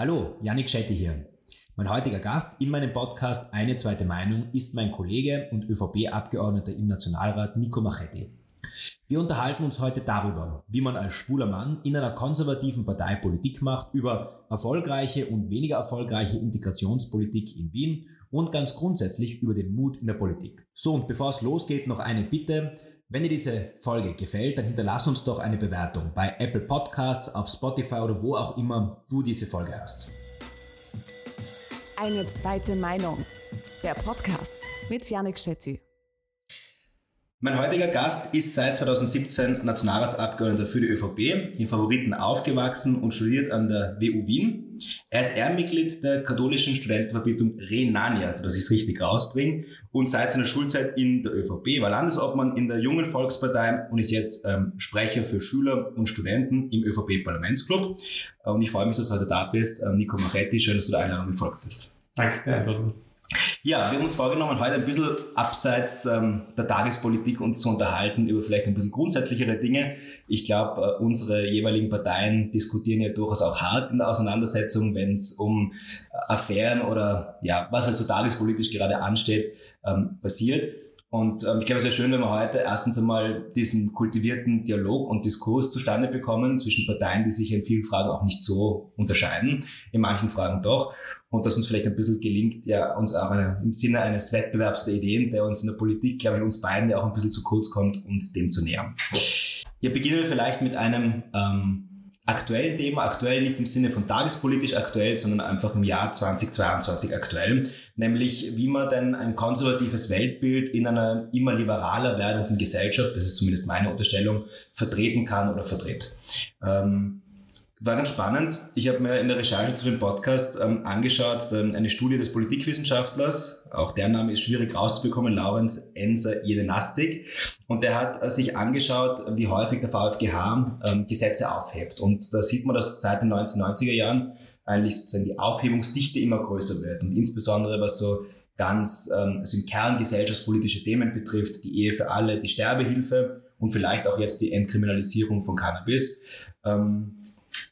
Hallo, Yannick Schetti hier. Mein heutiger Gast in meinem Podcast Eine zweite Meinung ist mein Kollege und ÖVP-Abgeordneter im Nationalrat Nico Machetti. Wir unterhalten uns heute darüber, wie man als schwuler Mann in einer konservativen Partei Politik macht, über erfolgreiche und weniger erfolgreiche Integrationspolitik in Wien und ganz grundsätzlich über den Mut in der Politik. So, und bevor es losgeht, noch eine Bitte. Wenn dir diese Folge gefällt, dann hinterlass uns doch eine Bewertung bei Apple Podcasts, auf Spotify oder wo auch immer du diese Folge hast. Eine zweite Meinung. Der Podcast mit Janik Schetti. Mein heutiger Gast ist seit 2017 Nationalratsabgeordneter für die ÖVP, in Favoriten aufgewachsen und studiert an der WU Wien. Er ist Ehrenmitglied der katholischen Studentenverbindung Renania, also dass ich es richtig rausbringe, und seit seiner Schulzeit in der ÖVP war Landesobmann in der Jungen Volkspartei und ist jetzt ähm, Sprecher für Schüler und Studenten im ÖVP-Parlamentsclub. Und ich freue mich, dass du heute da bist. Ähm, Nico Machetti, schön, dass du der Einladung gefolgt bist. Danke. Ja, wir haben uns vorgenommen, heute ein bisschen abseits ähm, der Tagespolitik uns zu unterhalten über vielleicht ein bisschen grundsätzlichere Dinge. Ich glaube, äh, unsere jeweiligen Parteien diskutieren ja durchaus auch hart in der Auseinandersetzung, wenn es um äh, Affären oder ja, was halt so tagespolitisch gerade ansteht, ähm, passiert. Und ähm, ich glaube, es wäre schön, wenn wir heute erstens einmal diesen kultivierten Dialog und Diskurs zustande bekommen zwischen Parteien, die sich in vielen Fragen auch nicht so unterscheiden, in manchen Fragen doch. Und dass uns vielleicht ein bisschen gelingt, ja, uns auch eine, im Sinne eines Wettbewerbs der Ideen, der uns in der Politik, glaube ich, uns beiden ja auch ein bisschen zu kurz kommt, uns dem zu nähern. Hier beginnen wir vielleicht mit einem ähm, aktuellen Thema, aktuell nicht im Sinne von tagespolitisch aktuell, sondern einfach im Jahr 2022 aktuell, nämlich wie man denn ein konservatives Weltbild in einer immer liberaler werdenden Gesellschaft, das ist zumindest meine Unterstellung, vertreten kann oder vertritt. Ähm, war ganz spannend. Ich habe mir in der Recherche zu dem Podcast ähm, angeschaut, ähm, eine Studie des Politikwissenschaftlers, auch der Name ist schwierig rauszubekommen, Lawrence Enser Jedenastik. Und der hat äh, sich angeschaut, wie häufig der VfGH ähm, Gesetze aufhebt. Und da sieht man, dass seit den 1990er Jahren eigentlich sozusagen die Aufhebungsdichte immer größer wird. Und insbesondere was so ganz ähm, also im Kern gesellschaftspolitische Themen betrifft, die Ehe für alle, die Sterbehilfe und vielleicht auch jetzt die Entkriminalisierung von Cannabis. Ähm,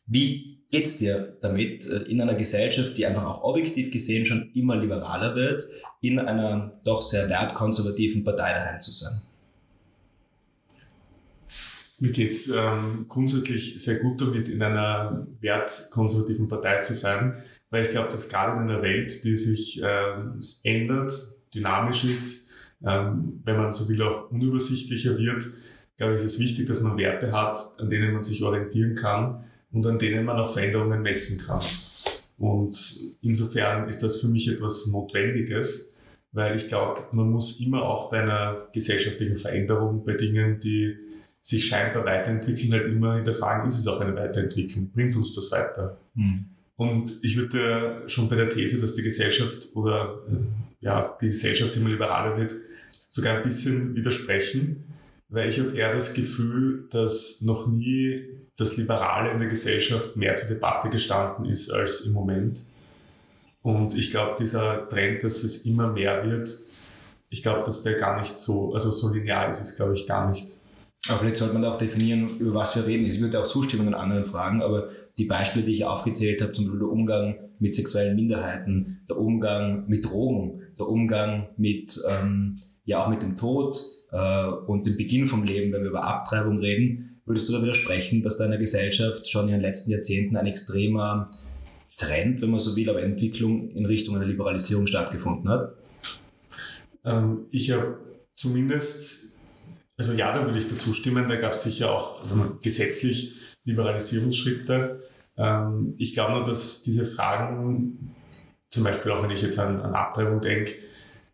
wie geht's dir damit, äh, in einer Gesellschaft, die einfach auch objektiv gesehen schon immer liberaler wird, in einer doch sehr wertkonservativen Partei daheim zu sein? Mir geht's ähm, grundsätzlich sehr gut damit, in einer wertkonservativen Partei zu sein, weil ich glaube, dass gerade in einer Welt, die sich ähm, ändert, dynamisch ist, ähm, wenn man so will, auch unübersichtlicher wird, glaube ich, ist es wichtig, dass man Werte hat, an denen man sich orientieren kann und an denen man auch Veränderungen messen kann. Und insofern ist das für mich etwas Notwendiges, weil ich glaube, man muss immer auch bei einer gesellschaftlichen Veränderung, bei Dingen, die sich scheinbar weiterentwickeln, halt immer hinterfragen, ist es auch eine Weiterentwicklung? Bringt uns das weiter? Mhm. Und ich würde schon bei der These, dass die Gesellschaft oder äh, ja, die Gesellschaft immer liberaler wird, sogar ein bisschen widersprechen, weil ich habe eher das Gefühl, dass noch nie das Liberale in der Gesellschaft mehr zur Debatte gestanden ist als im Moment. Und ich glaube, dieser Trend, dass es immer mehr wird, ich glaube, dass der gar nicht so, also so linear ist es, glaube ich, gar nicht. Aber vielleicht sollte man auch definieren, über was wir reden. Ich würde auch zustimmen in anderen Fragen, aber die Beispiele, die ich aufgezählt habe, zum Beispiel der Umgang mit sexuellen Minderheiten, der Umgang mit Drogen, der Umgang mit, ähm, ja auch mit dem Tod äh, und dem Beginn vom Leben, wenn wir über Abtreibung reden, Würdest du da widersprechen, dass da in der Gesellschaft schon in den letzten Jahrzehnten ein extremer Trend, wenn man so will, aber Entwicklung in Richtung einer Liberalisierung stattgefunden hat? Ähm, ich habe zumindest, also ja, da würde ich dazu stimmen, da gab es sicher auch gesetzlich Liberalisierungsschritte. Ähm, ich glaube nur, dass diese Fragen, zum Beispiel auch wenn ich jetzt an, an Abtreibung denke,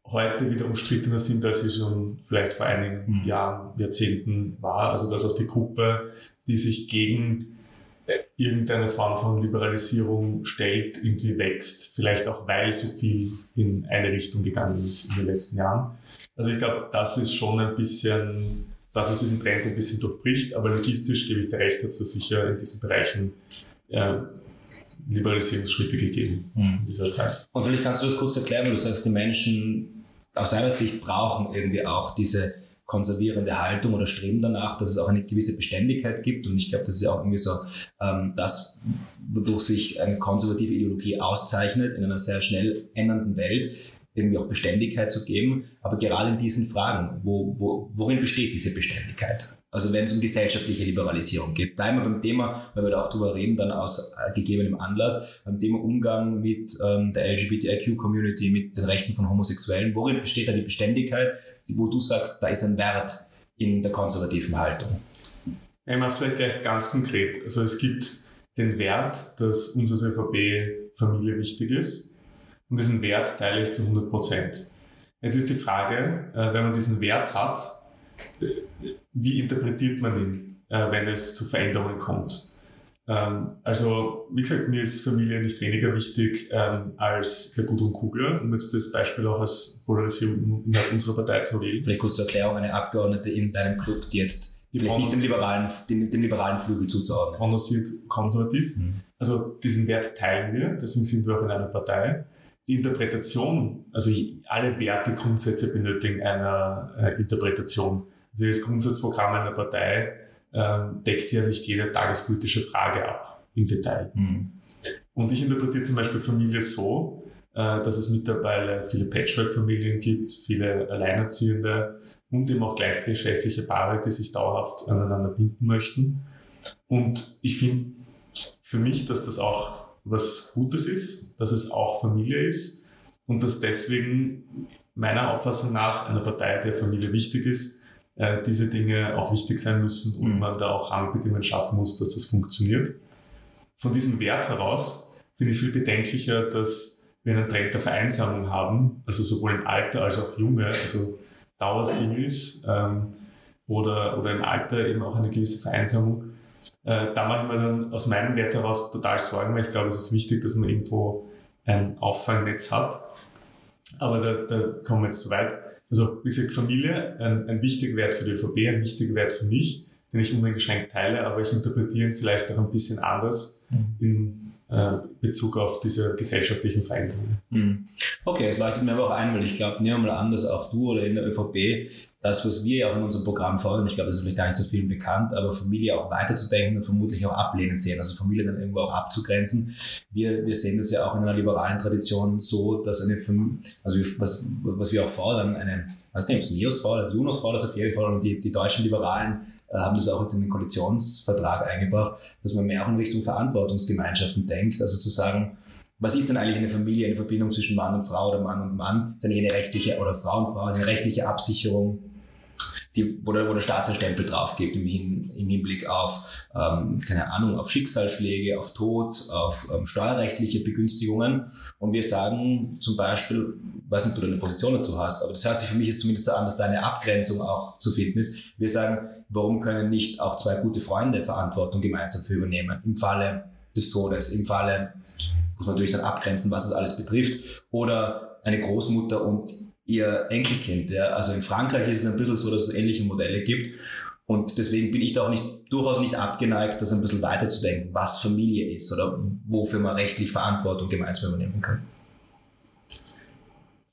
heute wieder umstrittener sind, als sie schon vielleicht vor einigen mhm. Jahren, Jahrzehnten war. Also dass auch die Gruppe, die sich gegen äh, irgendeine Form von Liberalisierung stellt, irgendwie wächst. Vielleicht auch, weil so viel in eine Richtung gegangen ist in den letzten Jahren. Also ich glaube, das ist schon ein bisschen, dass es diesen Trend ein bisschen durchbricht, aber logistisch gebe ich dir recht, hat es da sicher in diesen Bereichen äh, Liberalisierungsschritte gegeben mhm. in dieser Zeit. Und vielleicht kannst du das kurz erklären, weil du sagst, die Menschen aus seiner Sicht brauchen irgendwie auch diese konservierende Haltung oder Streben danach, dass es auch eine gewisse Beständigkeit gibt. Und ich glaube, das ist ja auch irgendwie so ähm, das, wodurch sich eine konservative Ideologie auszeichnet in einer sehr schnell ändernden Welt, irgendwie auch Beständigkeit zu geben. Aber gerade in diesen Fragen, wo, wo, worin besteht diese Beständigkeit? Also wenn es um gesellschaftliche Liberalisierung geht. Bleiben wir beim Thema, weil wir da auch drüber reden, dann aus äh, gegebenem Anlass, beim Thema Umgang mit ähm, der LGBTIQ-Community, mit den Rechten von Homosexuellen. Worin besteht da die Beständigkeit, wo du sagst, da ist ein Wert in der konservativen Haltung? Ich mache es vielleicht gleich ganz konkret. Also es gibt den Wert, dass uns als ÖVP Familie wichtig ist. Und diesen Wert teile ich zu 100 Prozent. Jetzt ist die Frage, äh, wenn man diesen Wert hat, wie interpretiert man ihn, äh, wenn es zu Veränderungen kommt. Ähm, also, wie gesagt, mir ist Familie nicht weniger wichtig ähm, als der Gudrun Kugler, um jetzt das Beispiel auch als Polarisierung innerhalb unserer Partei zu wählen. Vielleicht kurz zur Erklärung, eine Abgeordnete in deinem Club, die jetzt die vielleicht nicht dem liberalen, dem, dem liberalen Flügel zuzuordnen. Honoriert konservativ. Mhm. Also diesen Wert teilen wir, deswegen sind wir auch in einer Partei. Die Interpretation, also alle Werte, Grundsätze benötigen eine äh, Interpretation. Also das Grundsatzprogramm einer Partei ähm, deckt ja nicht jede tagespolitische Frage ab im Detail. Mhm. Und ich interpretiere zum Beispiel Familie so, äh, dass es mittlerweile viele Patchwork-Familien gibt, viele Alleinerziehende und eben auch gleichgeschlechtliche Paare, die sich dauerhaft aneinander binden möchten. Und ich finde für mich, dass das auch was Gutes ist, dass es auch Familie ist und dass deswegen meiner Auffassung nach einer Partei, der Familie wichtig ist, äh, diese Dinge auch wichtig sein müssen und mhm. man da auch Rahmenbedingungen schaffen muss, dass das funktioniert. Von diesem Wert heraus finde ich es viel bedenklicher, dass wir einen Trend der Vereinsamung haben, also sowohl im Alter als auch junge, also Dauersingles ähm, oder, oder im Alter eben auch eine gewisse Vereinsamung. Äh, da mache ich mir dann aus meinem Wert heraus total Sorgen, weil ich glaube, es ist wichtig, dass man irgendwo ein Auffangnetz hat. Aber da, da kommen wir jetzt zu weit. Also, wie gesagt, Familie, ein, ein wichtiger Wert für die ÖVP, ein wichtiger Wert für mich, den ich uneingeschränkt teile, aber ich interpretiere ihn vielleicht auch ein bisschen anders mhm. in äh, Bezug auf diese gesellschaftlichen Veränderungen. Mhm. Okay, es leuchtet mir aber auch ein, weil ich glaube, nehmen wir mal an, dass auch du oder in der ÖVP das, was wir ja auch in unserem Programm fordern, ich glaube, das ist vielleicht gar nicht so vielen bekannt, aber Familie auch weiterzudenken und vermutlich auch ablehnend sehen, also Familie dann irgendwo auch abzugrenzen. Wir, wir sehen das ja auch in einer liberalen Tradition so, dass eine, also was, was wir auch fordern, eine, weiß nicht, ob es Neos fordert, Junos fordert jeden Fall und die, die deutschen Liberalen äh, haben das auch jetzt in den Koalitionsvertrag eingebracht, dass man mehr auch in Richtung Verantwortungsgemeinschaften denkt, also zu sagen, was ist denn eigentlich eine Familie, eine Verbindung zwischen Mann und Frau oder Mann und Mann? Ist eine rechtliche, oder Frau und Frau, eine rechtliche Absicherung die, wo, der, wo der Staat seinen Stempel drauf gibt im, Hin, im Hinblick auf, ähm, keine Ahnung, auf Schicksalsschläge, auf Tod, auf ähm, steuerrechtliche Begünstigungen. Und wir sagen zum Beispiel, weiß nicht, ob du eine Position dazu hast, aber das hört sich für mich jetzt zumindest so an, dass da eine Abgrenzung auch zu finden ist. Wir sagen, warum können nicht auch zwei gute Freunde Verantwortung gemeinsam für übernehmen? Im Falle des Todes, im Falle, muss man natürlich dann abgrenzen, was es alles betrifft, oder eine Großmutter und ihr Enkelkind. Ja. Also in Frankreich ist es ein bisschen so, dass es ähnliche Modelle gibt. Und deswegen bin ich da auch nicht, durchaus nicht abgeneigt, das ein bisschen weiterzudenken, was Familie ist oder wofür man rechtlich Verantwortung gemeinsam übernehmen kann.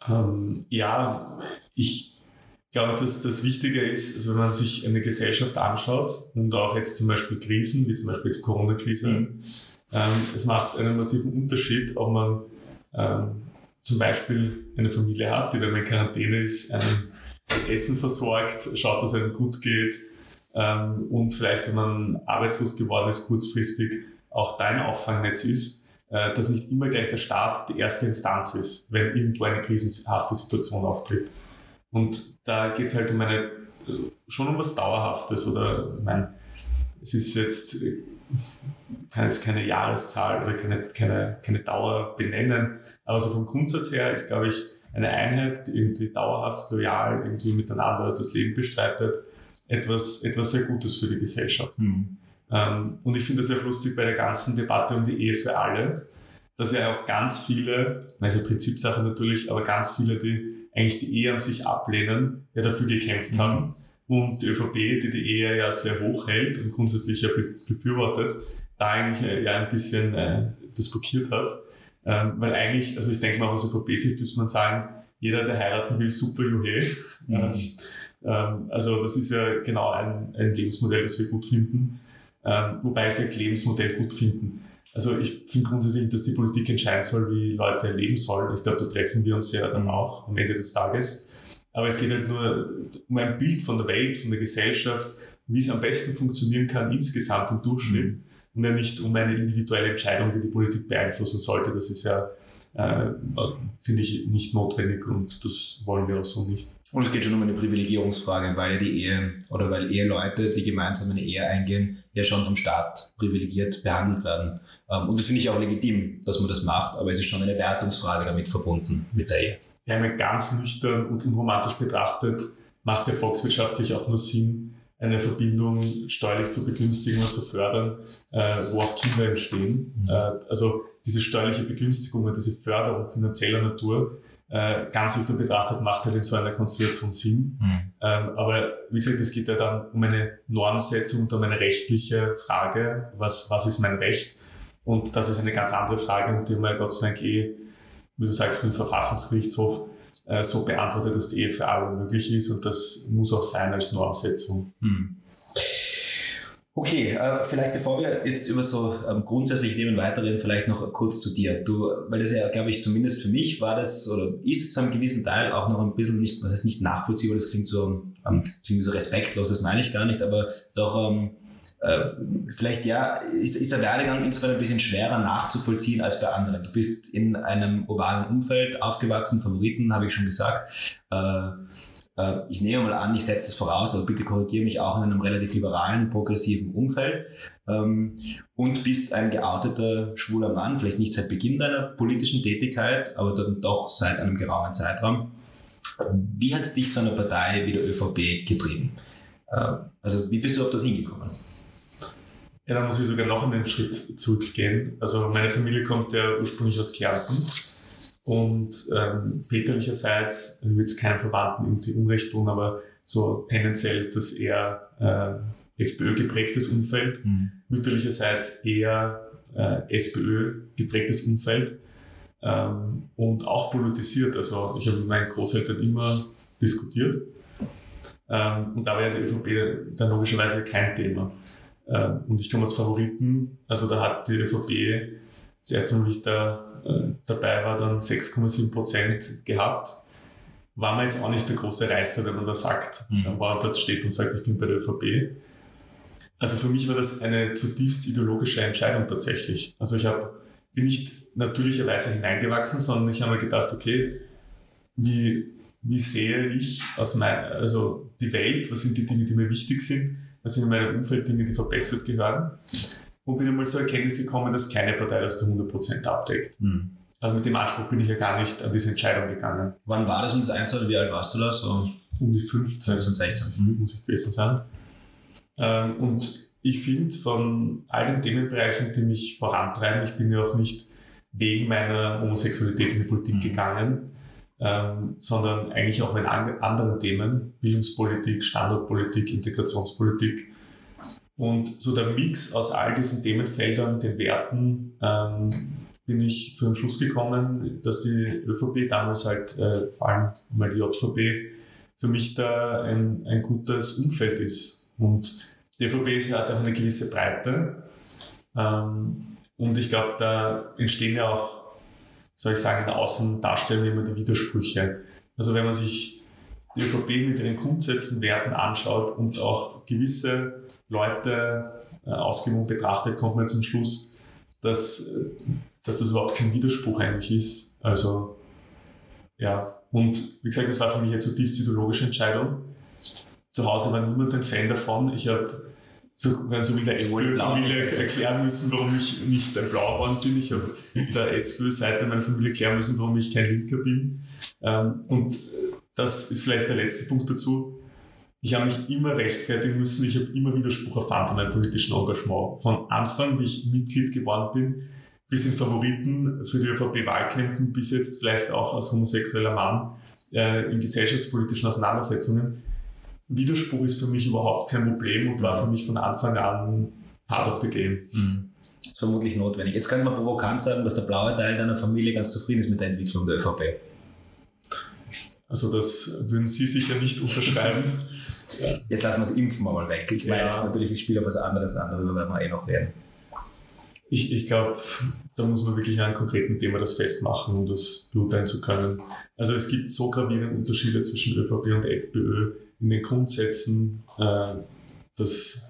Ähm, ja, ich glaube, dass das Wichtige ist, also wenn man sich eine Gesellschaft anschaut und auch jetzt zum Beispiel Krisen, wie zum Beispiel die Corona-Krise, mhm. ähm, es macht einen massiven Unterschied, ob man ähm, zum Beispiel eine Familie hat, die, wenn man in Quarantäne ist, einen mit Essen versorgt, schaut, dass einem gut geht ähm, und vielleicht, wenn man arbeitslos geworden ist, kurzfristig auch dein Auffangnetz ist, äh, dass nicht immer gleich der Staat die erste Instanz ist, wenn irgendwo eine krisenhafte Situation auftritt. Und da geht es halt um eine, äh, schon um was Dauerhaftes oder, ich meine, es ist jetzt, äh, kann jetzt keine Jahreszahl oder keine, keine, keine Dauer benennen, aber so vom Grundsatz her ist, glaube ich, eine Einheit, die irgendwie dauerhaft loyal irgendwie miteinander das Leben bestreitet, etwas, etwas sehr Gutes für die Gesellschaft. Mhm. Ähm, und ich finde das auch lustig bei der ganzen Debatte um die Ehe für alle, dass ja auch ganz viele, also Prinzipsache natürlich, aber ganz viele, die eigentlich die Ehe an sich ablehnen, ja dafür gekämpft mhm. haben. Und die ÖVP, die die Ehe ja sehr hoch hält und grundsätzlich ja befürwortet, da eigentlich ja ein bisschen äh, das blockiert hat. Ähm, weil eigentlich, also ich denke mal, aus ÖVP-Sicht müsste man sagen, jeder, der heiraten will, super juhe. Mhm. Ähm, ähm, also das ist ja genau ein, ein Lebensmodell, das wir gut finden, ähm, wobei sie ein Lebensmodell gut finden. Also ich finde grundsätzlich, dass die Politik entscheiden soll, wie Leute leben sollen. Ich glaube, da treffen wir uns ja dann auch am Ende des Tages. Aber es geht halt nur um ein Bild von der Welt, von der Gesellschaft, wie es am besten funktionieren kann insgesamt im Durchschnitt mhm. Und ja nicht um eine individuelle Entscheidung, die die Politik beeinflussen sollte. Das ist ja, äh, finde ich, nicht notwendig und das wollen wir auch so nicht. Und es geht schon um eine Privilegierungsfrage, weil ja die Ehe oder weil Eheleute, die gemeinsam eine Ehe eingehen, ja schon vom Staat privilegiert behandelt werden. Ähm, und das finde ich auch legitim, dass man das macht, aber es ist schon eine Wertungsfrage damit verbunden mit der Ehe. Ja, ganz nüchtern und unromantisch betrachtet macht es ja volkswirtschaftlich auch nur Sinn, eine Verbindung steuerlich zu begünstigen und zu fördern, äh, wo auch Kinder entstehen. Mhm. Äh, also diese steuerliche Begünstigung, diese Förderung finanzieller Natur, äh, ganz nüchtern betrachtet, macht halt in so einer Konstellation Sinn. Mhm. Ähm, aber wie gesagt, es geht ja dann um eine Normsetzung und um eine rechtliche Frage, was, was ist mein Recht? Und das ist eine ganz andere Frage, und die man Gott sei Dank eh, wie du sagst, mit dem Verfassungsgerichtshof so beantwortet, dass die Ehe für alle möglich ist und das muss auch sein als Normsetzung. Hm. Okay, äh, vielleicht bevor wir jetzt über so ähm, grundsätzliche Themen weiterreden, vielleicht noch kurz zu dir. Du, weil das ja, glaube ich, zumindest für mich war das oder ist zu einem gewissen Teil auch noch ein bisschen nicht, was heißt nicht nachvollziehbar, das klingt so, ähm, so respektlos, das meine ich gar nicht, aber doch ähm, äh, vielleicht ja, ist, ist der Werdegang insofern ein bisschen schwerer nachzuvollziehen als bei anderen. Du bist in einem urbanen Umfeld aufgewachsen, Favoriten habe ich schon gesagt. Äh, äh, ich nehme mal an, ich setze es voraus, aber bitte korrigiere mich auch in einem relativ liberalen, progressiven Umfeld ähm, und bist ein geouteter schwuler Mann, vielleicht nicht seit Beginn deiner politischen Tätigkeit, aber dann doch seit einem geraumen Zeitraum. Wie hat es dich zu einer Partei wie der ÖVP getrieben? Äh, also wie bist du überhaupt dorthin gekommen? Ja, da muss ich sogar noch einen Schritt zurückgehen. Also meine Familie kommt ja ursprünglich aus Kärnten und ähm, väterlicherseits, ich will jetzt keinen Verwandten irgendwie Unrecht tun, aber so tendenziell ist das eher äh, FPÖ geprägtes Umfeld, mhm. mütterlicherseits eher äh, SPÖ geprägtes Umfeld ähm, und auch politisiert. Also ich habe mit meinen Großeltern immer diskutiert ähm, und da war ja die ÖVP dann logischerweise kein Thema. Ähm, und ich komme als Favoriten, also da hat die ÖVP das erste Mal, wie ich da äh, dabei war, dann 6,7 Prozent gehabt. War man jetzt auch nicht der große Reißer, wenn man da sagt, mhm. am Bauernplatz steht und sagt, ich bin bei der ÖVP. Also für mich war das eine zutiefst ideologische Entscheidung tatsächlich. Also ich hab, bin nicht natürlicherweise hineingewachsen, sondern ich habe mir gedacht, okay, wie, wie sehe ich aus mein, also die Welt, was sind die Dinge, die mir wichtig sind, was sind in meinem Umfeld Dinge, die verbessert gehören und bin einmal zur Erkenntnis gekommen, dass keine Partei das zu 100% abdeckt. Mhm. Also mit dem Anspruch bin ich ja gar nicht an diese Entscheidung gegangen. Wann war das um das einzuhalten? Wie alt warst du da? So um die 15. 15, 16. Mhm. Muss ich gewesen sein. Ähm, und ich finde von all den Themenbereichen, die mich vorantreiben, ich bin ja auch nicht wegen meiner Homosexualität in die Politik mhm. gegangen, ähm, sondern eigentlich auch mit anderen Themen, Bildungspolitik, Standortpolitik, Integrationspolitik, und so der Mix aus all diesen Themenfeldern, den Werten, ähm, bin ich zu dem Schluss gekommen, dass die ÖVP damals halt, äh, vor allem mal die JVP, für mich da ein, ein gutes Umfeld ist. Und die ÖVP hat auch eine gewisse Breite. Ähm, und ich glaube, da entstehen ja auch, soll ich sagen, in der Außendarstellung immer die Widersprüche. Also wenn man sich die ÖVP mit ihren Grundsätzen, Werten anschaut und auch gewisse Leute äh, ausgewogen betrachtet, kommt man zum Schluss, dass, äh, dass das überhaupt kein Widerspruch eigentlich ist. Also, ja. Und wie gesagt, das war für mich eine zutiefst ideologische Entscheidung. Zu Hause war niemand ein Fan davon. Ich habe, so, wenn so will, der SPÖ-Familie erklären müssen, warum ich nicht ein Blauborn bin. Ich habe der SPÖ-Seite meiner Familie erklären müssen, warum ich kein Linker bin. Ähm, und das ist vielleicht der letzte Punkt dazu ich habe mich immer rechtfertigen müssen, ich habe immer Widerspruch erfahren von meinem politischen Engagement. Von Anfang, wie ich Mitglied geworden bin, bis in Favoriten für die ÖVP-Wahlkämpfen, bis jetzt vielleicht auch als homosexueller Mann äh, in gesellschaftspolitischen Auseinandersetzungen. Widerspruch ist für mich überhaupt kein Problem und war für mich von Anfang an part of the game. Mhm. Das ist vermutlich notwendig. Jetzt könnte man provokant sagen, dass der blaue Teil deiner Familie ganz zufrieden ist mit der Entwicklung der ÖVP. Also das würden Sie sicher nicht unterschreiben. Jetzt lassen wir das Impfen mal weg. Ich meine, ja. das ist natürlich ein Spiel auf was anderes an, darüber werden wir eh noch sehen. Ich, ich glaube, da muss man wirklich an einem konkreten Thema das festmachen, um das beurteilen zu können. Also es gibt so gravierende Unterschiede zwischen ÖVP und FPÖ in den Grundsätzen, äh, dass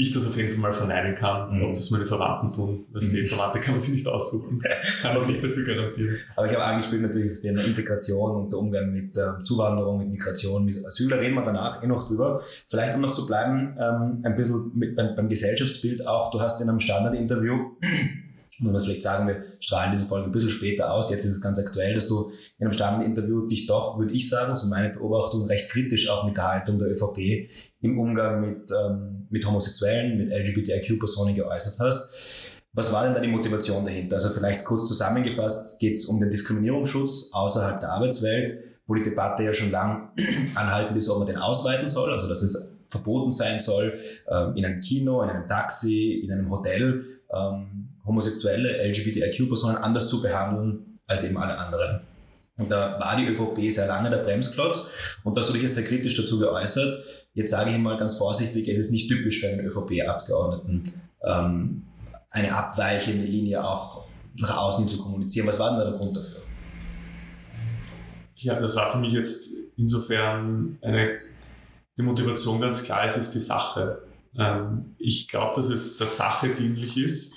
ich das auf jeden Fall mal verneinen kann, mhm. ob das meine Verwandten tun. Weil mhm. die Verwandte kann man sich nicht aussuchen, kann auch nicht dafür garantieren. Aber ich habe angespielt natürlich das Thema Integration und der Umgang mit äh, Zuwanderung, mit Migration, mit Asyl, da reden wir danach eh noch drüber. Vielleicht um noch zu bleiben, ähm, ein bisschen mit, beim, beim Gesellschaftsbild auch, du hast in einem Standardinterview muss man vielleicht sagen, wir strahlen diese Folge ein bisschen später aus. Jetzt ist es ganz aktuell, dass du in einem Standeninterview dich doch, würde ich sagen, so meine Beobachtung, recht kritisch auch mit der Haltung der ÖVP im Umgang mit, ähm, mit Homosexuellen, mit LGBTIQ-Personen geäußert hast. Was war denn da die Motivation dahinter? Also vielleicht kurz zusammengefasst geht es um den Diskriminierungsschutz außerhalb der Arbeitswelt, wo die Debatte ja schon lang anhaltend ist, ob man den ausweiten soll, also dass es verboten sein soll, ähm, in einem Kino, in einem Taxi, in einem Hotel. Ähm, homosexuelle LGBTIQ-Personen anders zu behandeln als eben alle anderen. Und da war die ÖVP sehr lange der Bremsklotz und da habe ich sehr kritisch dazu geäußert. Jetzt sage ich mal ganz vorsichtig, es ist nicht typisch für einen ÖVP-Abgeordneten, ähm, eine abweichende Linie auch nach außen zu kommunizieren. Was war denn da der Grund dafür? Ja, das war für mich jetzt insofern eine, die Motivation ganz klar, es ist die Sache. Ähm, ich glaube, dass es der Sache dienlich ist,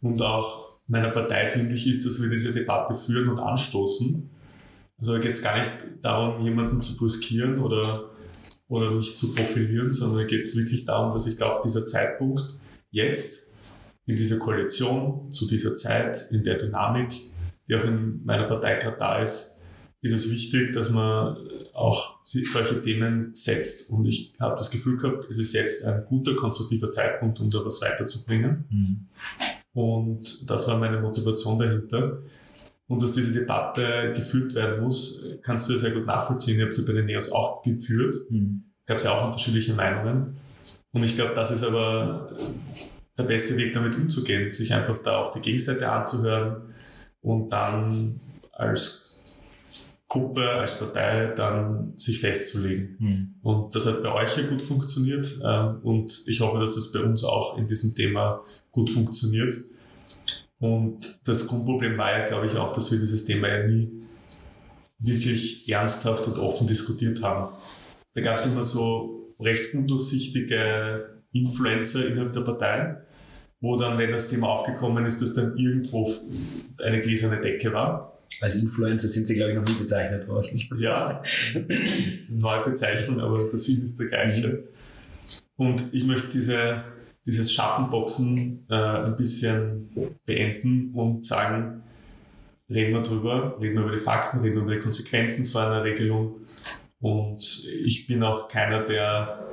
und auch meiner Partei dienlich ist, dass wir diese Debatte führen und anstoßen. Also da geht es gar nicht darum, jemanden zu bruskieren oder, oder mich zu profilieren, sondern da geht es wirklich darum, dass ich glaube, dieser Zeitpunkt jetzt in dieser Koalition, zu dieser Zeit, in der Dynamik, die auch in meiner Partei gerade da ist, ist es wichtig, dass man auch solche Themen setzt. Und ich habe das Gefühl gehabt, es ist jetzt ein guter, konstruktiver Zeitpunkt, um da was weiterzubringen. Mhm. Und das war meine Motivation dahinter. Und dass diese Debatte geführt werden muss, kannst du ja sehr gut nachvollziehen. Ihr habt sie bei den Neos auch geführt. Mhm. Gab es ja auch unterschiedliche Meinungen. Und ich glaube, das ist aber der beste Weg, damit umzugehen, sich einfach da auch die Gegenseite anzuhören und dann als Gruppe, als Partei dann sich festzulegen. Mhm. Und das hat bei euch ja gut funktioniert ähm, und ich hoffe, dass das bei uns auch in diesem Thema gut funktioniert. Und das Grundproblem war ja, glaube ich, auch, dass wir dieses Thema ja nie wirklich ernsthaft und offen diskutiert haben. Da gab es immer so recht undurchsichtige Influencer innerhalb der Partei, wo dann, wenn das Thema aufgekommen ist, dass dann irgendwo eine gläserne Decke war. Als Influencer sind sie, glaube ich, noch nie bezeichnet worden. Ja, neue Bezeichnung, aber der Sinn ist der gleiche. Und ich möchte diese, dieses Schattenboxen äh, ein bisschen beenden und sagen, reden wir drüber, reden wir über die Fakten, reden wir über die Konsequenzen so einer Regelung. Und ich bin auch keiner, der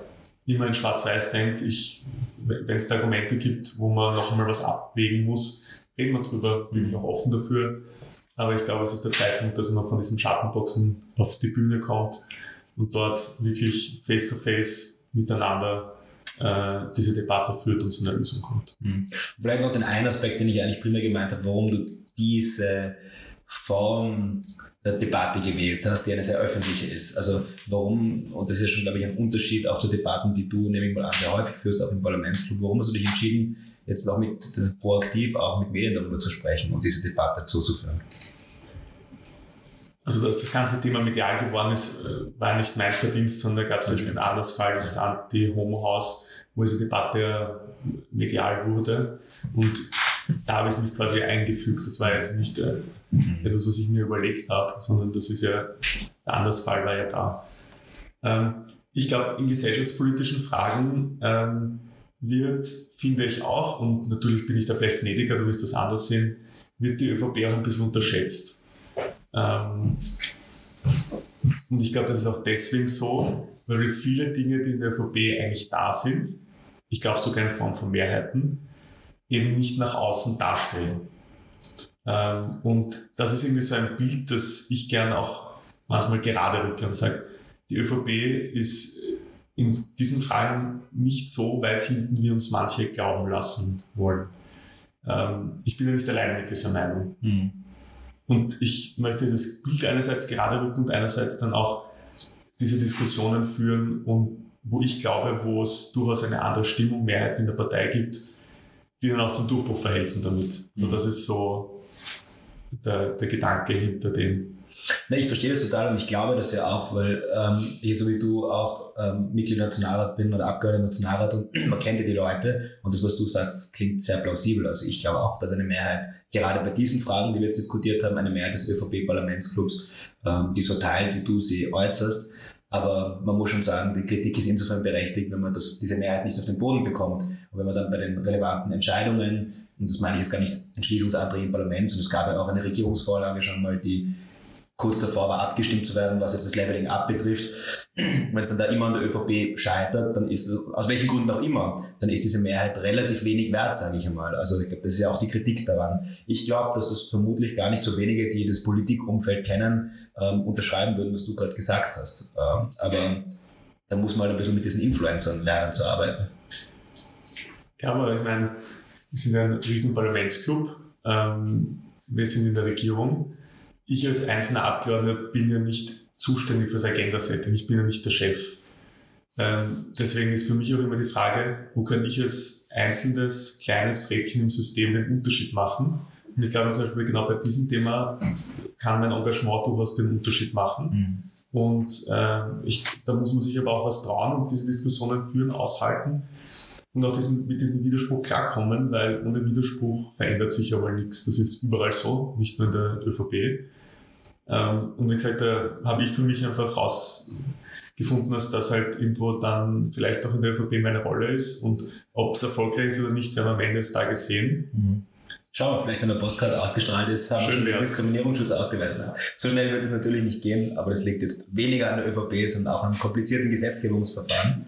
immer in Schwarz-Weiß denkt. Ich, wenn es da Argumente gibt, wo man noch einmal was abwägen muss, reden wir drüber, bin ich auch offen dafür. Aber ich glaube, es ist der Zeitpunkt, dass man von diesem Schattenboxen auf die Bühne kommt und dort wirklich face-to-face -face miteinander äh, diese Debatte führt und zu einer Lösung kommt. Mhm. Vielleicht noch den einen Aspekt, den ich eigentlich primär gemeint habe, warum du diese Form der Debatte gewählt hast, die eine sehr öffentliche ist. Also warum, und das ist schon, glaube ich, ein Unterschied auch zu Debatten, die du, nehme ich mal an, sehr häufig führst, auch im Parlamentsclub, warum hast du dich entschieden, jetzt noch mit proaktiv auch mit Medien darüber zu sprechen und diese Debatte zuzuführen. Also dass das ganze Thema medial geworden ist, äh, war nicht mein Verdienst, sondern da gab es ja diesen Andersfall, dieses Anti-Homo-Haus, wo diese Debatte medial wurde. Und da habe ich mich quasi eingefügt. Das war jetzt nicht äh, mhm. etwas, was ich mir überlegt habe, sondern das ist ja, der Andersfall war ja da. Ähm, ich glaube, in gesellschaftspolitischen Fragen ähm, wird, finde ich auch, und natürlich bin ich da vielleicht gnädiger, du wirst das anders sehen, wird die ÖVP auch ein bisschen unterschätzt. Ähm, und ich glaube, das ist auch deswegen so, weil wir viele Dinge, die in der ÖVP eigentlich da sind, ich glaube sogar in Form von Mehrheiten, eben nicht nach außen darstellen. Ähm, und das ist irgendwie so ein Bild, das ich gerne auch manchmal gerade rücke und sage, die ÖVP ist in diesen Fragen nicht so weit hinten, wie uns manche glauben lassen wollen. Ähm, ich bin ja nicht alleine mit dieser Meinung. Mhm. Und ich möchte dieses Bild einerseits gerade rücken und einerseits dann auch diese Diskussionen führen und wo ich glaube, wo es durchaus eine andere Stimmung, Mehrheit in der Partei gibt, die dann auch zum Durchbruch verhelfen damit. Mhm. So, das ist so der, der Gedanke hinter dem. Na, ich verstehe das total und ich glaube das ja auch, weil ähm, ich so wie du auch ähm, Mitglied im Nationalrat bin oder Abgeordneter im Nationalrat und man kennt ja die Leute und das, was du sagst, klingt sehr plausibel. Also ich glaube auch, dass eine Mehrheit, gerade bei diesen Fragen, die wir jetzt diskutiert haben, eine Mehrheit des ÖVP-Parlamentsclubs, ähm, die so teilt, wie du sie äußerst. Aber man muss schon sagen, die Kritik ist insofern berechtigt, wenn man das, diese Mehrheit nicht auf den Boden bekommt. Und wenn man dann bei den relevanten Entscheidungen, und das meine ich jetzt gar nicht Entschließungsanträge im Parlament, sondern es gab ja auch eine Regierungsvorlage schon mal, die kurz davor war, abgestimmt zu werden, was jetzt das Leveling Up betrifft. Wenn es dann da immer an der ÖVP scheitert, dann ist, aus welchen Gründen auch immer, dann ist diese Mehrheit relativ wenig wert, sage ich einmal. Also ich glaube, das ist ja auch die Kritik daran. Ich glaube, dass das vermutlich gar nicht so wenige, die das Politikumfeld kennen, ähm, unterschreiben würden, was du gerade gesagt hast. Ähm, aber da muss man halt ein bisschen mit diesen Influencern lernen zu arbeiten. Ja, aber ich meine, wir sind ein riesen Parlamentsclub. Ähm, wir sind in der Regierung ich als einzelner Abgeordneter bin ja nicht zuständig für das Agenda-Setting, ich bin ja nicht der Chef. Ähm, deswegen ist für mich auch immer die Frage, wo kann ich als einzelnes kleines Rädchen im System den Unterschied machen? Und ich glaube zum Beispiel genau bei diesem Thema kann mein Engagement durchaus den Unterschied machen. Mhm. Und äh, ich, da muss man sich aber auch was trauen und diese Diskussionen führen, aushalten und auch diesen, mit diesem Widerspruch klarkommen, weil ohne Widerspruch verändert sich aber nichts. Das ist überall so, nicht nur in der ÖVP. Ähm, und wie gesagt, da habe ich für mich einfach rausgefunden, dass das halt irgendwo dann vielleicht auch in der ÖVP meine Rolle ist und ob es erfolgreich ist oder nicht, werden wir am Ende des Tages sehen. Mhm. Schauen wir, vielleicht wenn der Podcast ausgestrahlt ist, haben Schön wir den Diskriminierungsschutz ausgeweitet. So schnell wird es natürlich nicht gehen, aber das liegt jetzt weniger an der ÖVP, sondern auch an komplizierten Gesetzgebungsverfahren.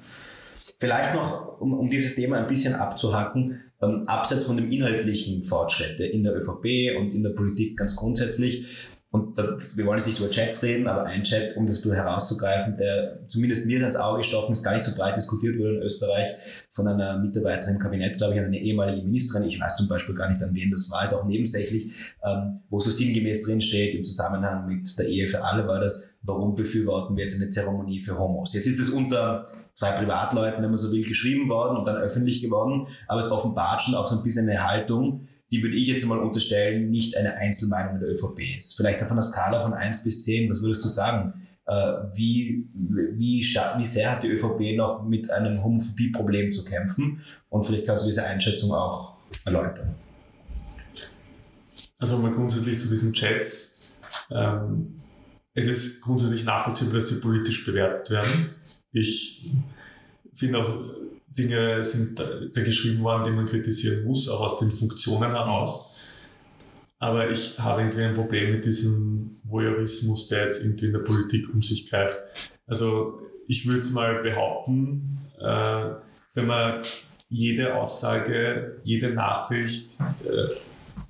Vielleicht noch, um, um dieses Thema ein bisschen abzuhacken, ähm, abseits von dem inhaltlichen Fortschritte in der ÖVP und in der Politik ganz grundsätzlich, und da, wir wollen jetzt nicht über Chats reden, aber ein Chat, um das ein herauszugreifen, der zumindest mir ins Auge gestochen ist, gar nicht so breit diskutiert wurde in Österreich, von einer Mitarbeiterin im Kabinett, glaube ich, eine ehemalige Ministerin, ich weiß zum Beispiel gar nicht, an wen das war, ist auch nebensächlich, ähm, wo so sinngemäß drin steht, im Zusammenhang mit der Ehe für alle war das, warum befürworten wir jetzt eine Zeremonie für Homos? Jetzt ist es unter zwei Privatleuten, wenn man so will, geschrieben worden und dann öffentlich geworden, aber es offenbart schon auch so ein bisschen eine Haltung, die würde ich jetzt mal unterstellen, nicht eine Einzelmeinung in der ÖVP ist. Vielleicht auf einer Skala von 1 bis 10, was würdest du sagen? Äh, wie, wie, wie sehr hat die ÖVP noch mit einem Homophobie-Problem zu kämpfen? Und vielleicht kannst du diese Einschätzung auch erläutern. Also mal grundsätzlich zu diesen Chats. Ähm, es ist grundsätzlich nachvollziehbar, dass sie politisch bewertet werden. Ich finde auch, Dinge sind da, geschrieben worden, die man kritisieren muss, auch aus den Funktionen heraus. Aber ich habe irgendwie ein Problem mit diesem Voyeurismus, der jetzt irgendwie in der Politik um sich greift. Also ich würde es mal behaupten, äh, wenn man jede Aussage, jede Nachricht äh,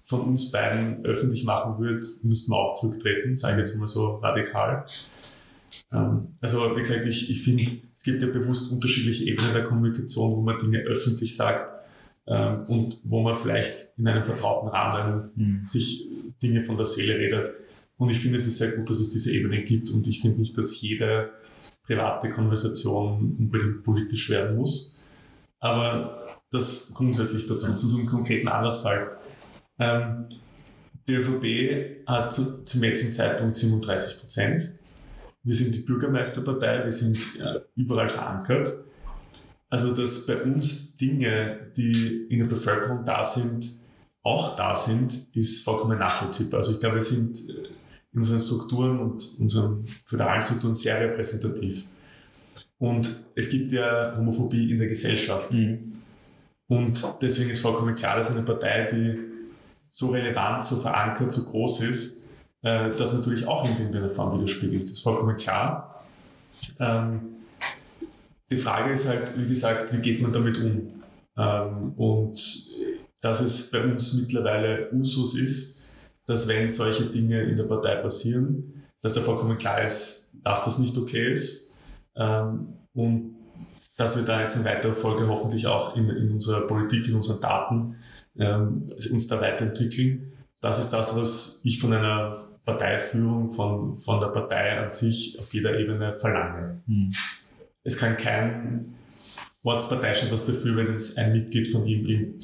von uns beiden öffentlich machen würde, müssten wir auch zurücktreten, sage ich jetzt mal so radikal. Ähm, also wie gesagt, ich, ich finde, es gibt ja bewusst unterschiedliche Ebenen der Kommunikation, wo man Dinge öffentlich sagt ähm, und wo man vielleicht in einem vertrauten Rahmen mhm. sich Dinge von der Seele redet. Und ich finde es ist sehr gut, dass es diese Ebenen gibt und ich finde nicht, dass jede private Konversation unbedingt politisch werden muss. Aber das grundsätzlich dazu, zu so einem konkreten Anlassfall. Ähm, die ÖVP hat zu, zum jetzigen Zeitpunkt 37 Prozent. Wir sind die Bürgermeisterpartei, wir sind äh, überall verankert. Also, dass bei uns Dinge, die in der Bevölkerung da sind, auch da sind, ist vollkommen nachvollziehbar. Also ich glaube, wir sind äh, in unseren Strukturen und unseren föderalen Strukturen sehr repräsentativ. Und es gibt ja Homophobie in der Gesellschaft. Mhm. Und deswegen ist vollkommen klar, dass eine Partei, die so relevant, so verankert, so groß ist, äh, das natürlich auch in irgendeiner Form widerspiegelt. Das ist vollkommen klar. Ähm, die Frage ist halt, wie gesagt, wie geht man damit um? Ähm, und dass es bei uns mittlerweile Usus ist, dass wenn solche Dinge in der Partei passieren, dass da vollkommen klar ist, dass das nicht okay ist. Ähm, und dass wir da jetzt in weiterer Folge hoffentlich auch in, in unserer Politik, in unseren Daten ähm, uns da weiterentwickeln das ist das, was ich von einer Parteiführung, von, von der Partei an sich auf jeder Ebene verlange. Mhm. Es kann kein Ortsparteichef was dafür, wenn jetzt ein Mitglied von ihm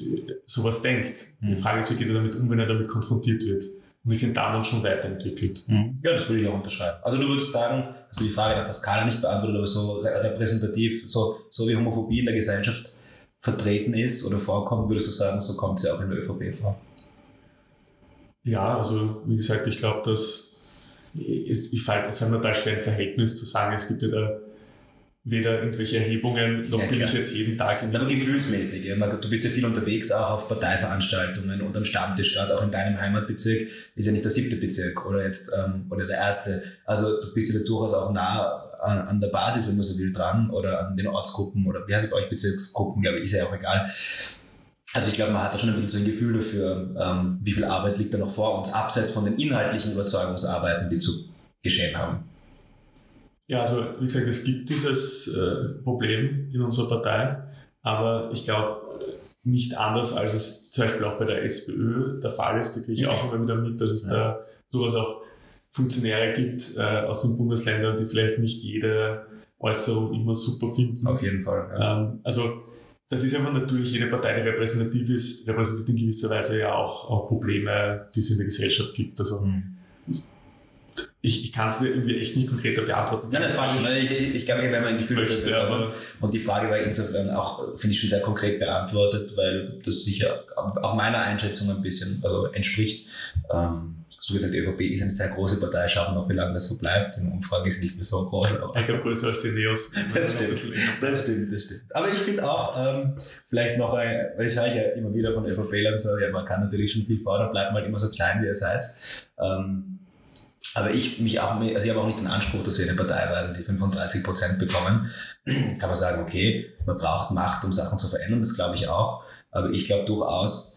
sowas denkt. Mhm. Die Frage ist, wie geht er damit um, wenn er damit konfrontiert wird? Und ich finde, da haben schon weiterentwickelt. Mhm. Ja, das würde ich auch unterschreiben. Also du würdest sagen, also die Frage nach der Skala nicht beantwortet, aber so repräsentativ, so, so wie Homophobie in der Gesellschaft vertreten ist oder vorkommt, würdest du sagen, so kommt sie auch in der ÖVP vor? Ja, also wie gesagt, ich glaube, dass ist, ich fall, es fällt mir da schwer ein Verhältnis zu sagen, es gibt ja da weder irgendwelche Erhebungen, noch ja, bin ich jetzt jeden Tag in Aber gefühlsmäßig, ja. Du bist ja viel unterwegs auch auf Parteiveranstaltungen und am Stammtisch, gerade auch in deinem Heimatbezirk, ist ja nicht der siebte Bezirk oder jetzt ähm, oder der erste. Also du bist ja durchaus auch nah an, an, der Basis, wenn man so will, dran oder an den Ortsgruppen oder wie heißt es bei euch Bezirksgruppen, glaube ich, ist ja auch egal. Also ich glaube, man hat da schon ein bisschen so ein Gefühl dafür, ähm, wie viel Arbeit liegt da noch vor uns, abseits von den inhaltlichen Überzeugungsarbeiten, die zu geschehen haben. Ja, also wie gesagt, es gibt dieses äh, Problem in unserer Partei, aber ich glaube nicht anders, als es zum Beispiel auch bei der SPÖ der Fall ist. Da kriege ich auch immer wieder mit, dass es ja. da durchaus auch Funktionäre gibt äh, aus den Bundesländern, die vielleicht nicht jede Äußerung immer super finden. Auf jeden Fall. Ja. Ähm, also das ist einfach natürlich, jede Partei, die repräsentativ ist, repräsentiert in gewisser Weise ja auch, auch Probleme, die es in der Gesellschaft gibt. Also mhm ich, ich kann es irgendwie echt nicht konkreter beantworten. Nein, das passt schon. Ich, ich, ich glaube, wenn man nicht möchte, aber und die Frage war insofern auch, finde ich schon sehr konkret beantwortet, weil das sicher auch meiner Einschätzung ein bisschen also entspricht. Ähm, hast du gesagt, die ÖVP ist eine sehr große Partei. Schauen wir noch, wie lange das so bleibt. Die Umfrage ist nicht mehr so groß. Aber ich glaube, größer als die Neos. das stimmt. Das stimmt, das stimmt. Aber ich finde auch, ähm, vielleicht noch, ein, weil ich höre ja immer wieder von ÖVP-Lern so, ja, man kann natürlich schon viel fordern, bleibt mal immer so klein, wie ihr seid. Ähm, aber ich mich auch, also ich habe auch nicht den Anspruch, dass wir eine Partei werden, die 35 Prozent bekommen. Kann man sagen, okay, man braucht Macht, um Sachen zu verändern, das glaube ich auch. Aber ich glaube durchaus,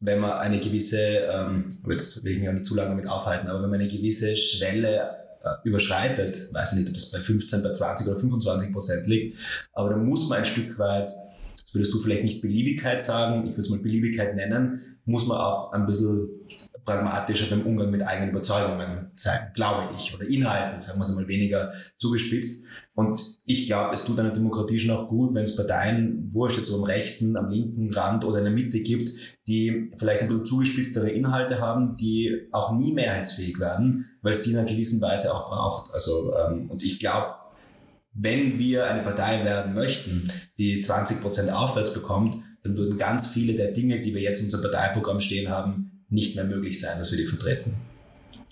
wenn man eine gewisse, ähm, jetzt will ich mich auch nicht zu lange damit aufhalten, aber wenn man eine gewisse Schwelle äh, überschreitet, weiß ich nicht, ob das bei 15, bei 20 oder 25 Prozent liegt, aber dann muss man ein Stück weit, würdest du vielleicht nicht Beliebigkeit sagen, ich würde es mal Beliebigkeit nennen, muss man auch ein bisschen pragmatischer beim Umgang mit eigenen Überzeugungen sein, glaube ich, oder Inhalten, sagen wir es mal weniger zugespitzt. Und ich glaube, es tut einer Demokratie schon auch gut, wenn es Parteien, wurscht jetzt so am rechten, am linken Rand oder in der Mitte gibt, die vielleicht ein bisschen zugespitztere Inhalte haben, die auch nie mehrheitsfähig werden, weil es die in einer gewissen Weise auch braucht. Also, ähm, und ich glaube, wenn wir eine Partei werden möchten, die 20 Prozent aufwärts bekommt, dann würden ganz viele der Dinge, die wir jetzt in unserem Parteiprogramm stehen haben, nicht mehr möglich sein, dass wir die vertreten.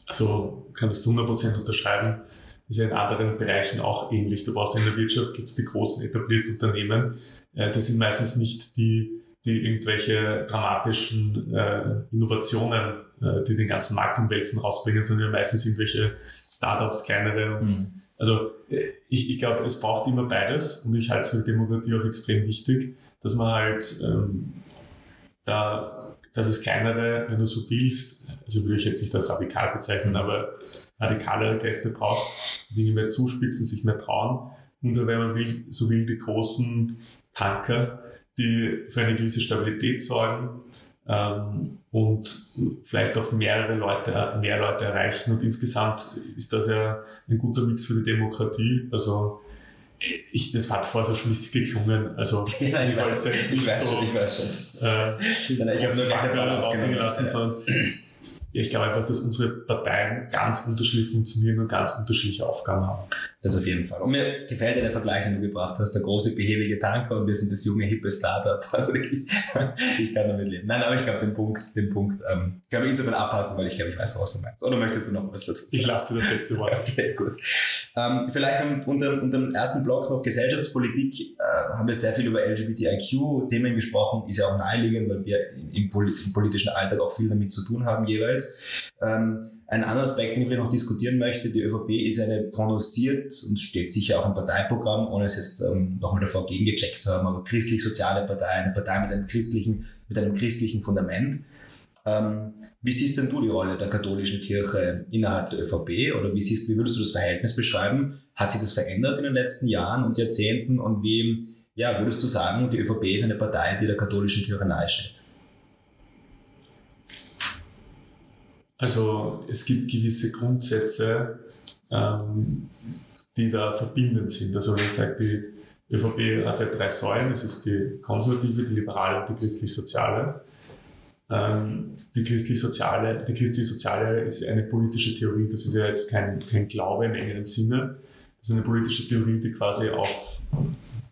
Also kann das zu 100% unterschreiben. Das ist ja in anderen Bereichen auch ähnlich. Du brauchst in der Wirtschaft, gibt es die großen etablierten Unternehmen. Äh, das sind meistens nicht die, die irgendwelche dramatischen äh, Innovationen, äh, die den ganzen Markt umwälzen, rausbringen, sondern meistens irgendwelche Startups, kleinere. Und mhm. Also äh, ich, ich glaube, es braucht immer beides und ich halte es für Demokratie auch extrem wichtig, dass man halt ähm, da dass es kleinere, wenn du so willst, also würde ich jetzt nicht als radikal bezeichnen, aber radikalere Kräfte braucht, die Dinge mehr zuspitzen, sich mehr trauen. Und wenn man will, so will, die großen Tanker, die für eine gewisse Stabilität sorgen ähm, und vielleicht auch mehrere Leute, mehr Leute erreichen. Und insgesamt ist das ja ein guter Mix für die Demokratie. Also ich, das hat vorher so schmissig geklungen. Also, ja, ich, weiß, jetzt nicht ich weiß so, schon, ich weiß schon. Äh, ich habe nur gleich rausgehen lassen, sondern ich glaube einfach, dass unsere Parteien ganz unterschiedlich funktionieren und ganz unterschiedliche Aufgaben haben. Das auf jeden Fall. Und mir gefällt dir der Vergleich, den du gebracht hast, der große behäbige Tanker und wir sind das junge, hippe Startup. Also ich, ich kann damit leben. Nein, aber ich glaube, den Punkt, den Punkt, ähm, kann ich insofern abhalten, weil ich glaube, ich weiß, was du meinst. Oder möchtest du noch was dazu sagen? Ich lasse dir das letzte Wort. okay, gut. Ähm, vielleicht unter, unter dem ersten Block noch Gesellschaftspolitik äh, haben wir sehr viel über LGBTIQ-Themen gesprochen, ist ja auch naheliegend, weil wir im, im politischen Alltag auch viel damit zu tun haben jeweils. Ähm, ein anderer Aspekt, den ich noch diskutieren möchte, die ÖVP ist eine prononciert und steht sicher auch im Parteiprogramm, ohne es jetzt ähm, nochmal davor gegengecheckt zu haben, aber christlich-soziale Partei, eine Partei mit einem christlichen, mit einem christlichen Fundament. Ähm, wie siehst denn du die Rolle der katholischen Kirche innerhalb der ÖVP oder wie siehst, wie würdest du das Verhältnis beschreiben? Hat sich das verändert in den letzten Jahren und Jahrzehnten und wie, ja, würdest du sagen, die ÖVP ist eine Partei, die der katholischen Kirche nahesteht? Also es gibt gewisse Grundsätze, ähm, die da verbindend sind. Also ich sage, die ÖVP hat ja drei Säulen, das ist die konservative, die liberale und die christlich-soziale. Ähm, die christlich-soziale, die christlich-soziale ist eine politische Theorie, das ist ja jetzt kein, kein Glaube im engeren Sinne. Das ist eine politische Theorie, die quasi auf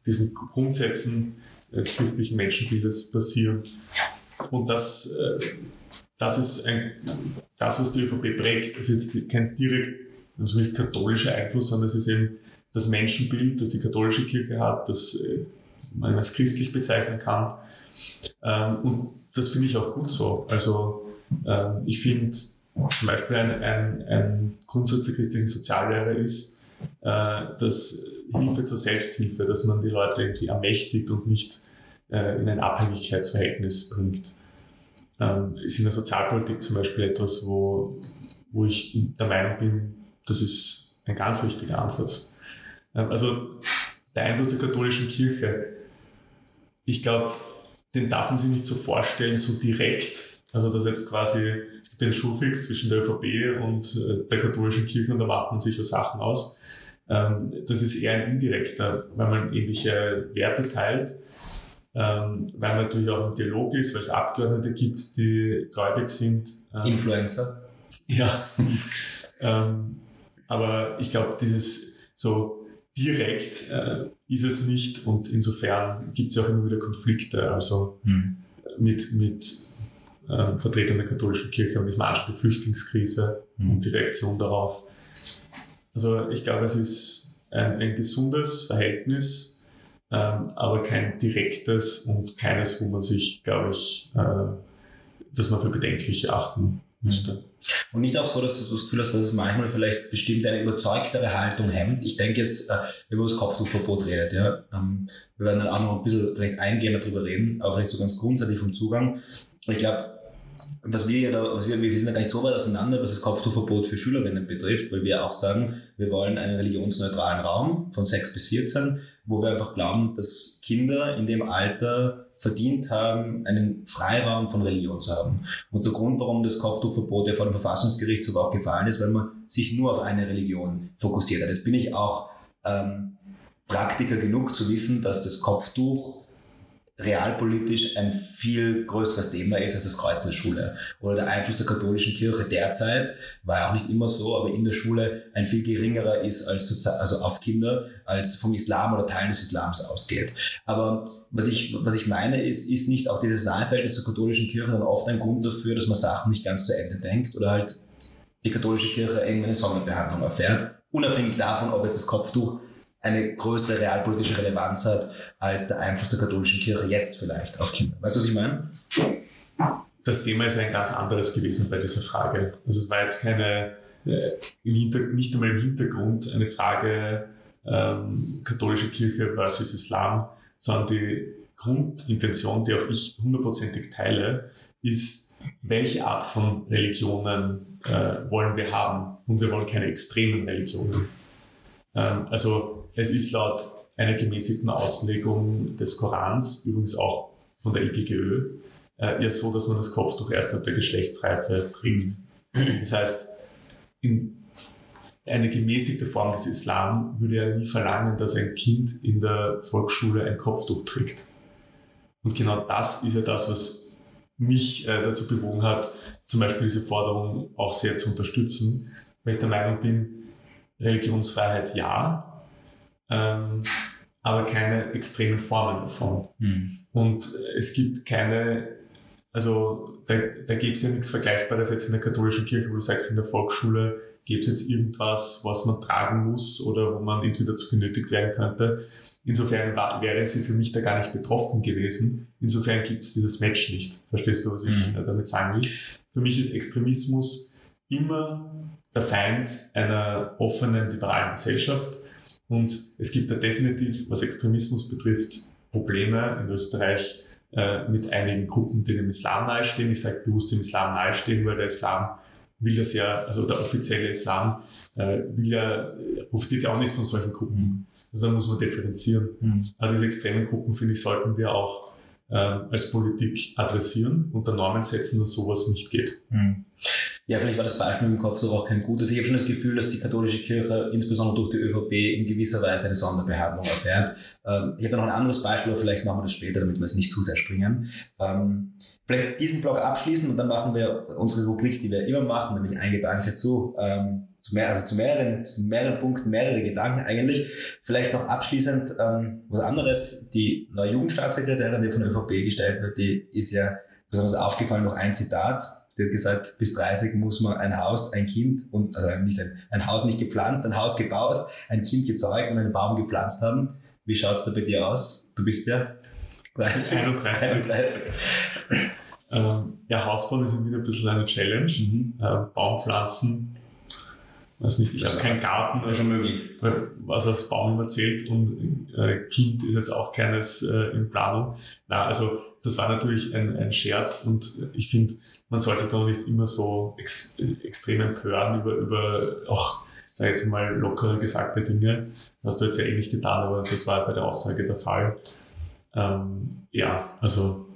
diesen Grundsätzen des christlichen Menschenbildes basieren. Und das, äh, das ist ein, das, was die ÖVP prägt. Ist jetzt kein direkt, also ist katholischer Einfluss, sondern es ist eben das Menschenbild, das die katholische Kirche hat, das äh, man als christlich bezeichnen kann. Ähm, und das finde ich auch gut so. Also ähm, ich finde zum Beispiel ein, ein, ein Grundsatz der christlichen Soziallehre ist, äh, dass Hilfe zur Selbsthilfe, dass man die Leute irgendwie ermächtigt und nicht äh, in ein Abhängigkeitsverhältnis bringt. Ähm, ist in der Sozialpolitik zum Beispiel etwas, wo, wo ich der Meinung bin, das ist ein ganz wichtiger Ansatz. Ähm, also der Einfluss der katholischen Kirche, ich glaube, den darf man sich nicht so vorstellen, so direkt. Also dass jetzt quasi, es gibt einen Schuhfix zwischen der ÖVP und äh, der katholischen Kirche und da macht man sich ja Sachen aus. Ähm, das ist eher ein indirekter, weil man ähnliche Werte teilt ähm, weil man natürlich auch im Dialog ist, weil es Abgeordnete gibt, die gläubig sind. Ähm, Influencer. Ja. ähm, aber ich glaube, dieses so direkt äh, ist es nicht und insofern gibt es ja auch immer wieder Konflikte, also hm. mit, mit ähm, Vertretern der katholischen Kirche und ich meine die Flüchtlingskrise hm. und die Reaktion darauf. Also ich glaube, es ist ein, ein gesundes Verhältnis ähm, aber kein direktes und keines, wo man sich, glaube ich, äh, dass man für bedenklich achten müsste. Und nicht auch so, dass du das Gefühl hast, dass es manchmal vielleicht bestimmt eine überzeugtere Haltung hemmt. Ich denke jetzt, äh, wenn man über das Kopftuchverbot redet, ja, ähm, wir werden dann auch noch ein bisschen vielleicht eingehender darüber reden, aber vielleicht so ganz grundsätzlich vom Zugang. Ich glaube, was wir ja da, was wir, wir sind ja gar nicht so weit auseinander, was das Kopftuchverbot für Schülerinnen betrifft, weil wir auch sagen, wir wollen einen religionsneutralen Raum von 6 bis 14, wo wir einfach glauben, dass Kinder in dem Alter verdient haben, einen Freiraum von Religion zu haben. Und der Grund, warum das Kopftuchverbot ja vor dem Verfassungsgerichtshof auch gefallen ist, weil man sich nur auf eine Religion fokussiert hat. Jetzt bin ich auch ähm, Praktiker genug zu wissen, dass das Kopftuch realpolitisch ein viel größeres Thema ist als das Kreuz in der Schule. Oder der Einfluss der katholischen Kirche derzeit war ja auch nicht immer so, aber in der Schule ein viel geringerer ist als also auf Kinder, als vom Islam oder Teilen des Islams ausgeht. Aber was ich, was ich meine ist, ist nicht auch dieses Naheverhältnis zur katholischen Kirche dann oft ein Grund dafür, dass man Sachen nicht ganz zu Ende denkt oder halt die katholische Kirche irgendeine Sonderbehandlung erfährt, unabhängig davon, ob jetzt das Kopftuch eine größere realpolitische Relevanz hat als der Einfluss der katholischen Kirche jetzt vielleicht auf Kinder. Weißt du, was ich meine? Das Thema ist ein ganz anderes gewesen bei dieser Frage. Also es war jetzt keine, äh, nicht einmal im Hintergrund eine Frage ähm, katholische Kirche versus Islam, sondern die Grundintention, die auch ich hundertprozentig teile, ist, welche Art von Religionen äh, wollen wir haben? Und wir wollen keine extremen Religionen. Ähm, also es ist laut einer gemäßigten Auslegung des Korans, übrigens auch von der IGGÖ, äh, ja so, dass man das Kopftuch erst ab der Geschlechtsreife trägt. Das heißt, in eine gemäßigte Form des Islam würde ja nie verlangen, dass ein Kind in der Volksschule ein Kopftuch trägt. Und genau das ist ja das, was mich äh, dazu bewogen hat, zum Beispiel diese Forderung auch sehr zu unterstützen, weil ich der Meinung bin, Religionsfreiheit ja, ähm, aber keine extremen Formen davon. Mhm. Und es gibt keine, also da, da gibt es ja nichts Vergleichbares jetzt in der katholischen Kirche, wo du sagst, in der Volksschule gibt es jetzt irgendwas, was man tragen muss oder wo man irgendwie dazu benötigt werden könnte. Insofern war, wäre sie für mich da gar nicht betroffen gewesen. Insofern gibt es dieses Match nicht. Verstehst du, was ich mhm. damit sagen will? Für mich ist Extremismus immer der Feind einer offenen, liberalen Gesellschaft. Und es gibt da definitiv, was Extremismus betrifft, Probleme in Österreich äh, mit einigen Gruppen, die dem Islam nahestehen. Ich sage bewusst dem Islam nahestehen, weil der Islam will das ja, also der offizielle Islam äh, will ja, profitiert ja auch nicht von solchen Gruppen. Also da muss man differenzieren. Mhm. Aber diese extremen Gruppen, finde ich, sollten wir auch ähm, als Politik adressieren, unter Normen setzen, dass sowas nicht geht. Mhm. Ja, vielleicht war das Beispiel im Kopf doch auch kein gutes. Ich habe schon das Gefühl, dass die katholische Kirche insbesondere durch die ÖVP in gewisser Weise eine Sonderbehandlung erfährt. Ähm, ich habe da noch ein anderes Beispiel, aber vielleicht machen wir das später, damit wir es nicht zu sehr springen. Ähm, vielleicht diesen Blog abschließen und dann machen wir unsere Rubrik, die wir immer machen, nämlich ein Gedanke zu, ähm, zu mehr, also zu mehreren, zu mehreren Punkten, mehrere Gedanken eigentlich. Vielleicht noch abschließend ähm, was anderes. Die neue Jugendstaatssekretärin, die von der ÖVP gestellt wird, die ist ja besonders aufgefallen noch ein Zitat die hat gesagt, bis 30 muss man ein Haus, ein Kind und, also nicht ein, ein Haus nicht gepflanzt, ein Haus gebaut, ein Kind gezeugt und einen Baum gepflanzt haben. Wie schaut's da bei dir aus? Du bist ja 30. 31. 31. Ähm, ja, Hausbauen ist immer wieder ein bisschen eine Challenge. Mhm. Äh, Baumpflanzen, weiß nicht, ich habe keinen Garten. Das ist schon möglich. Was aufs Baum immer zählt und äh, Kind ist jetzt auch keines äh, in Planung. Na, also das war natürlich ein, ein Scherz und ich finde, man sollte sich da nicht immer so ex, extrem empören über, über auch, sag ich jetzt mal, lockere gesagte Dinge. Hast du jetzt ja eh nicht getan, aber das war bei der Aussage der Fall. Ähm, ja, also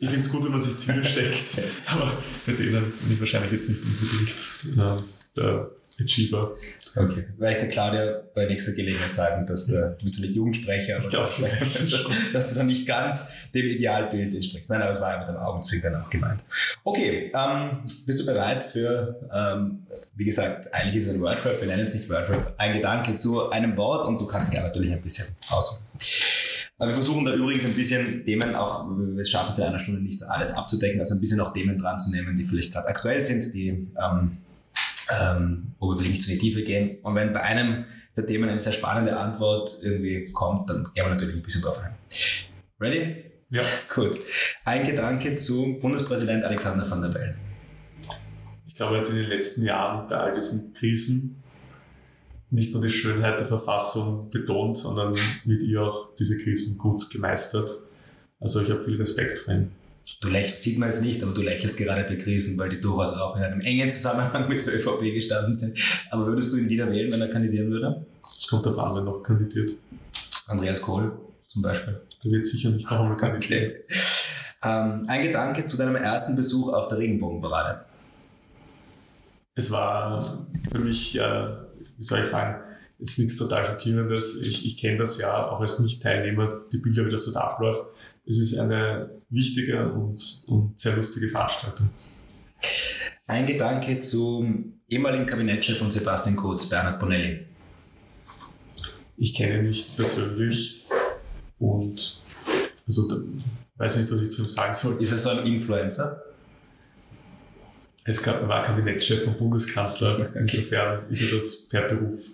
ich finde es gut, wenn man sich Ziele steckt, aber bei denen bin ich wahrscheinlich jetzt nicht unbedingt äh, der Achiever. Okay. Werde ich der Claudia bei nächster Gelegenheit sagen, dass der, du bist nicht Jugendsprecher, aber dass, dass, du dann nicht ganz dem Idealbild entsprichst. Nein, aber es war ja mit einem Augenzwinkern auch gemeint. Okay, ähm, bist du bereit für, ähm, wie gesagt, eigentlich ist es ein Wordrap, wir nennen es nicht Wordrap, ein Gedanke zu einem Wort und du kannst gerne natürlich ein bisschen ausholen. Aber wir versuchen da übrigens ein bisschen Themen auch, wir schaffen es in einer Stunde nicht alles abzudecken, also ein bisschen auch Themen dran zu nehmen, die vielleicht gerade aktuell sind, die ähm, ähm, wo wir vielleicht nicht zu in die Tiefe gehen. Und wenn bei einem der Themen eine sehr spannende Antwort irgendwie kommt, dann gehen wir natürlich ein bisschen drauf ein. Ready? Ja. Gut. Ein Gedanke zu Bundespräsident Alexander van der Bellen. Ich glaube, er hat in den letzten Jahren bei all diesen Krisen nicht nur die Schönheit der Verfassung betont, sondern mit ihr auch diese Krisen gut gemeistert. Also ich habe viel Respekt vor ihm du lächelst, sieht man es nicht, aber du lächelst gerade bei Krisen, weil die durchaus auch in einem engen Zusammenhang mit der ÖVP gestanden sind. Aber würdest du ihn wieder wählen, wenn er kandidieren würde? Es kommt darauf an, wer noch kandidiert. Andreas Kohl zum Beispiel. Der wird sicher nicht noch einmal kandidieren. Okay. Ähm, ein Gedanke zu deinem ersten Besuch auf der Regenbogenparade. Es war für mich, äh, wie soll ich sagen, jetzt nichts total Schockierendes. Ich, ich kenne das ja auch als Nicht-Teilnehmer, die Bilder, wie das so da abläuft es ist eine wichtige und, und sehr lustige Veranstaltung. Ein Gedanke zum ehemaligen Kabinettchef von Sebastian Kurz, Bernhard Bonelli. Ich kenne ihn nicht persönlich und also weiß nicht, was ich zu ihm sagen soll. Ist er so ein Influencer? Es war Kabinettchef vom Bundeskanzler, insofern ist er das per Beruf.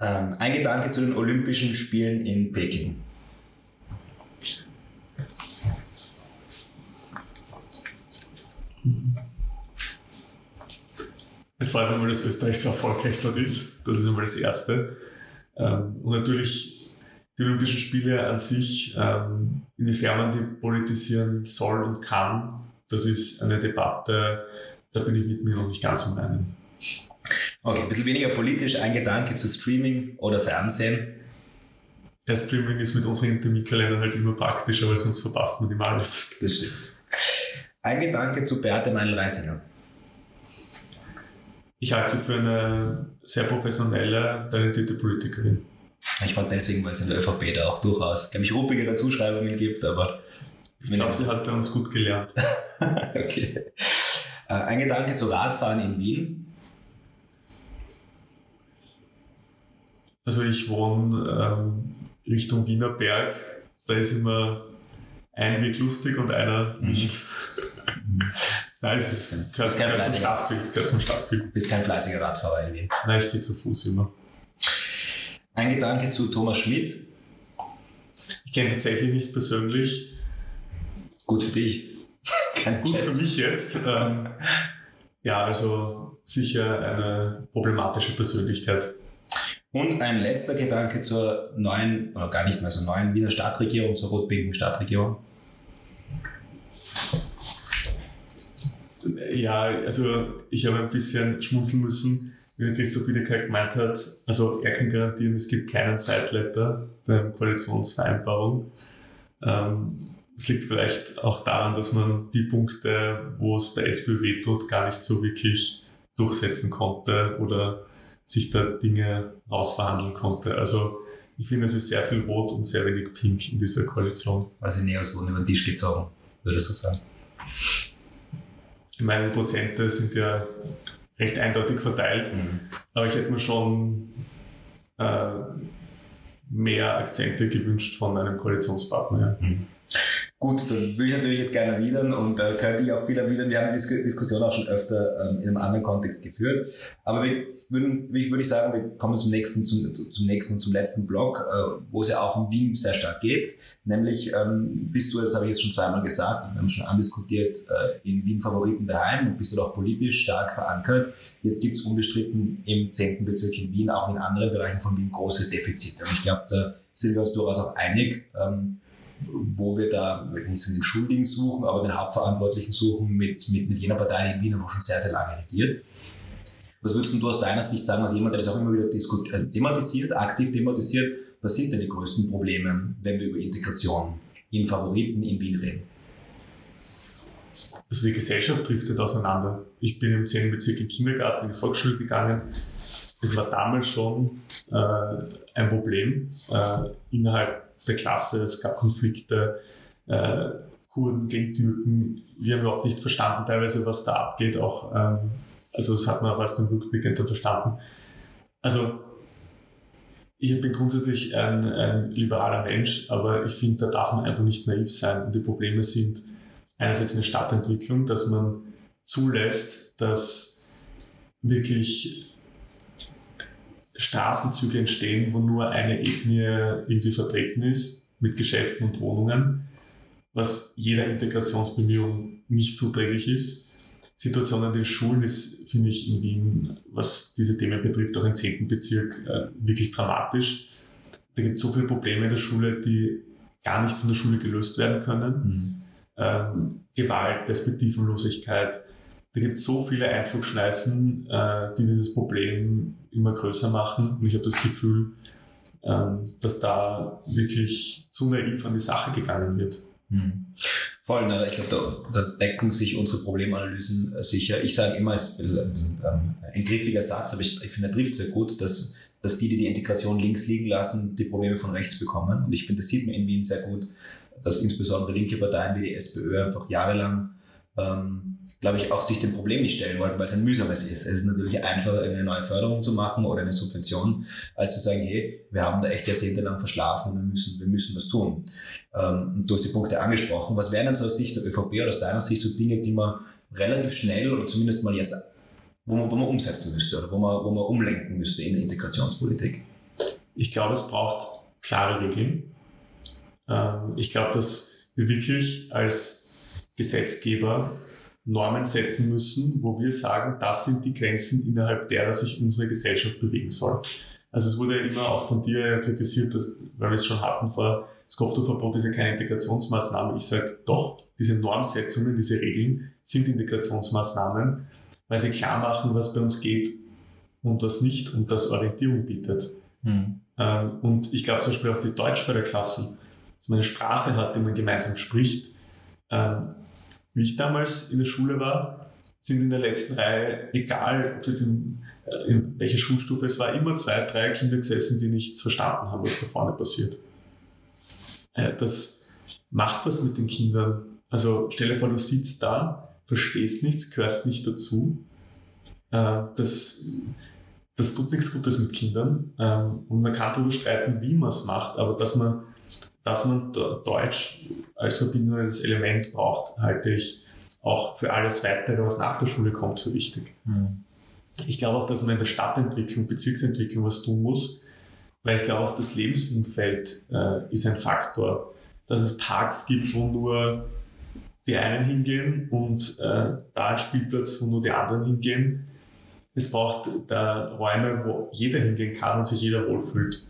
Ähm, ein Gedanke zu den Olympischen Spielen in Peking. Es freut mich mal, dass Österreich so erfolgreich dort ist. Das ist einmal das Erste. Ähm, und natürlich die Olympischen Spiele an sich, ähm, inwiefern man die politisieren soll und kann, das ist eine Debatte, da bin ich mit mir noch nicht ganz im Reinen. Okay, ein bisschen weniger politisch. Ein Gedanke zu Streaming oder Fernsehen? Ja, Streaming ist mit unseren Terminkalendern halt immer praktischer, weil sonst verpasst man immer alles. Das stimmt. Ein Gedanke zu Beate Meinl-Reisinger. Ich halte sie für eine sehr professionelle, talentierte Politikerin. Ich frage deswegen, weil es in der ÖVP da auch durchaus, glaube ich, ruppigere Zuschreibungen gibt, aber. Ich glaube, sie hat bei uns gut gelernt. okay. Äh, ein Gedanke zu Radfahren in Wien. Also ich wohne ähm, Richtung Wiener Berg. Da ist immer ein Weg lustig und einer mhm. Nein, es ist, kein, gehört, kein gehört zum Stadtbild. Gehört zum Stadtbild. Bist kein fleißiger Radfahrer in Wien. Nein, ich gehe zu Fuß immer. Ein Gedanke zu Thomas Schmidt. Ich kenne tatsächlich nicht persönlich. Gut für dich. Kein Gut Schätz. für mich jetzt. Ähm, ja, also sicher eine problematische Persönlichkeit. Und ein letzter Gedanke zur neuen, oder gar nicht mehr so neuen Wiener Stadtregierung, zur rot-pinken Stadtregierung. Ja, also ich habe ein bisschen schmunzeln müssen, wie Christoph Wiedeker gemeint hat. Also er kann garantieren, es gibt keinen Sideletter beim Koalitionsvereinbarung. Ähm, es liegt vielleicht auch daran, dass man die Punkte, wo es der SPÖ wehtut, gar nicht so wirklich durchsetzen konnte oder sich da Dinge rausverhandeln konnte. Also ich finde, es ist sehr viel Rot und sehr wenig Pink in dieser Koalition. Also Neos wurden über den Tisch gezogen, würdest du sagen? Meine Prozente sind ja recht eindeutig verteilt, mhm. aber ich hätte mir schon äh, mehr Akzente gewünscht von einem Koalitionspartner. Ja. Mhm. Gut, dann würde ich natürlich jetzt gerne erwidern und äh, könnte ich auch viel erwidern. Wir haben die Dis Diskussion auch schon öfter ähm, in einem anderen Kontext geführt. Aber wir würden, ich würde sagen, wir kommen zum nächsten, zum, zum nächsten und zum letzten Block, äh, wo es ja auch um Wien sehr stark geht. Nämlich ähm, bist du, das habe ich jetzt schon zweimal gesagt, wir haben schon andiskutiert, äh, in Wien Favoriten daheim und bist du auch politisch stark verankert. Jetzt gibt es unbestritten im 10. Bezirk in Wien, auch in anderen Bereichen von Wien, große Defizite. Und ich glaube, da sind wir uns durchaus auch einig. Ähm, wo wir da nicht so den Schuldigen suchen, aber den Hauptverantwortlichen suchen mit, mit, mit jener Partei in Wien, wo schon sehr, sehr lange regiert. Was würdest du aus deiner Sicht sagen, als jemand, der das auch immer wieder äh, thematisiert, aktiv thematisiert, was sind denn die größten Probleme, wenn wir über Integration in Favoriten in Wien reden? Also die Gesellschaft driftet auseinander. Ich bin im 10. Bezirk im Kindergarten in die Volksschule gegangen. Es war damals schon äh, ein Problem äh, innerhalb der Klasse, es gab Konflikte, äh, Kurden gegen Türken. Wir haben überhaupt nicht verstanden teilweise, was da abgeht. Auch, ähm, also das hat man auch erst im Rückblick verstanden. Also ich bin grundsätzlich ein, ein liberaler Mensch, aber ich finde, da darf man einfach nicht naiv sein. Und die Probleme sind einerseits in der Stadtentwicklung, dass man zulässt, dass wirklich Straßenzüge entstehen, wo nur eine Ethnie irgendwie vertreten ist, mit Geschäften und Wohnungen, was jeder Integrationsbemühung nicht zuträglich ist. Situation an den Schulen ist, finde ich, in Wien, was diese Themen betrifft, auch im 10. Bezirk, äh, wirklich dramatisch. Da gibt es so viele Probleme in der Schule, die gar nicht von der Schule gelöst werden können. Mhm. Ähm, Gewalt, Perspektivenlosigkeit, da gibt es so viele Einflugschneisen, äh, die dieses Problem immer größer machen. Und ich habe das Gefühl, ähm, dass da wirklich zu naiv an die Sache gegangen wird. Hm. Voll, ne? ich glaube, da, da, decken sich unsere Problemanalysen äh, sicher. Ich sage immer, es ist ein, ähm, ein griffiger Satz, aber ich, ich finde, er trifft sehr gut, dass, dass die, die die Integration links liegen lassen, die Probleme von rechts bekommen. Und ich finde, das sieht man in Wien sehr gut, dass insbesondere linke Parteien wie die SPÖ einfach jahrelang ähm, glaube ich, auch sich dem Problem nicht stellen wollten, weil es ein mühsames ist. Es ist natürlich einfacher, eine neue Förderung zu machen oder eine Subvention, als zu sagen, hey, wir haben da echt jahrzehntelang verschlafen, wir müssen, wir müssen was tun. Ähm, du hast die Punkte angesprochen. Was wären denn so aus Sicht der ÖVP oder aus deiner Sicht so Dinge, die man relativ schnell oder zumindest mal jetzt, wo man, wo man umsetzen müsste oder wo man, wo man umlenken müsste in der Integrationspolitik? Ich glaube, es braucht klare Regeln. Ähm, ich glaube, dass wir wirklich als Gesetzgeber Normen setzen müssen, wo wir sagen, das sind die Grenzen, innerhalb derer sich unsere Gesellschaft bewegen soll. Also es wurde ja immer auch von dir kritisiert, dass, weil wir es schon hatten vor, das Kopftuchverbot ist ja keine Integrationsmaßnahme. Ich sage doch, diese Normsetzungen, diese Regeln sind Integrationsmaßnahmen, weil sie klar machen, was bei uns geht und was nicht und das Orientierung bietet. Hm. Ähm, und ich glaube zum Beispiel auch die Deutschförderklassen, dass man eine Sprache hat, die man gemeinsam spricht, ähm, wie ich damals in der Schule war, sind in der letzten Reihe, egal ob jetzt in, äh, in welcher Schulstufe es war, immer zwei, drei Kinder gesessen, die nichts verstanden haben, was da vorne passiert. Äh, das macht was mit den Kindern. Also stell dir vor, du sitzt da, verstehst nichts, gehörst nicht dazu. Äh, das, das tut nichts Gutes mit Kindern. Ähm, und man kann darüber streiten, wie man es macht, aber dass man dass man Deutsch als verbindendes Element braucht, halte ich auch für alles Weitere, was nach der Schule kommt, für wichtig. Mhm. Ich glaube auch, dass man in der Stadtentwicklung, Bezirksentwicklung was tun muss, weil ich glaube auch, das Lebensumfeld äh, ist ein Faktor. Dass es Parks gibt, wo nur die einen hingehen und äh, da ein Spielplatz, wo nur die anderen hingehen. Es braucht da Räume, wo jeder hingehen kann und sich jeder wohlfühlt.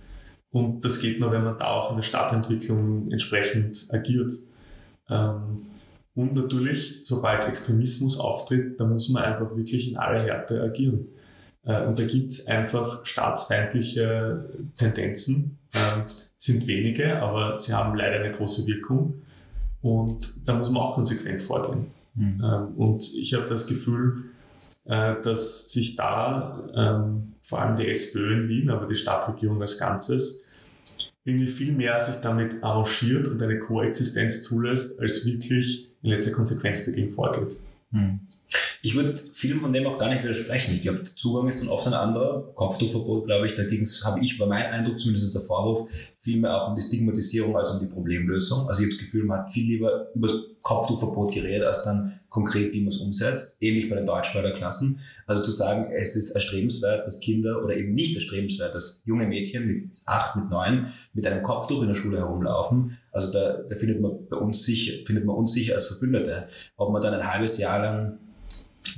Und das geht nur, wenn man da auch in der Stadtentwicklung entsprechend agiert. Ähm, und natürlich, sobald Extremismus auftritt, da muss man einfach wirklich in aller Härte agieren. Äh, und da gibt es einfach staatsfeindliche Tendenzen, ähm, sind wenige, aber sie haben leider eine große Wirkung. Und da muss man auch konsequent vorgehen. Mhm. Ähm, und ich habe das Gefühl, äh, dass sich da vor allem die SPÖ in Wien, aber die Stadtregierung als Ganzes, irgendwie viel mehr sich damit arrangiert und eine Koexistenz zulässt, als wirklich in letzter Konsequenz dagegen vorgeht. Hm. Ich würde vielen von dem auch gar nicht widersprechen. Ich glaube, der Zugang ist dann oft ein anderer. Kopftuchverbot, glaube ich, dagegen habe ich, war mein Eindruck, zumindest ist der Vorwurf, vielmehr auch um die Stigmatisierung als um die Problemlösung. Also ich habe das Gefühl, man hat viel lieber über das Kopftuchverbot geredet, als dann konkret, wie man es umsetzt. Ähnlich bei den Deutschförderklassen. Also zu sagen, es ist erstrebenswert, dass Kinder oder eben nicht erstrebenswert, dass junge Mädchen mit acht, mit neun mit einem Kopftuch in der Schule herumlaufen. Also da, da findet man bei uns sicher, findet man uns sicher als Verbündete. Ob man dann ein halbes Jahr lang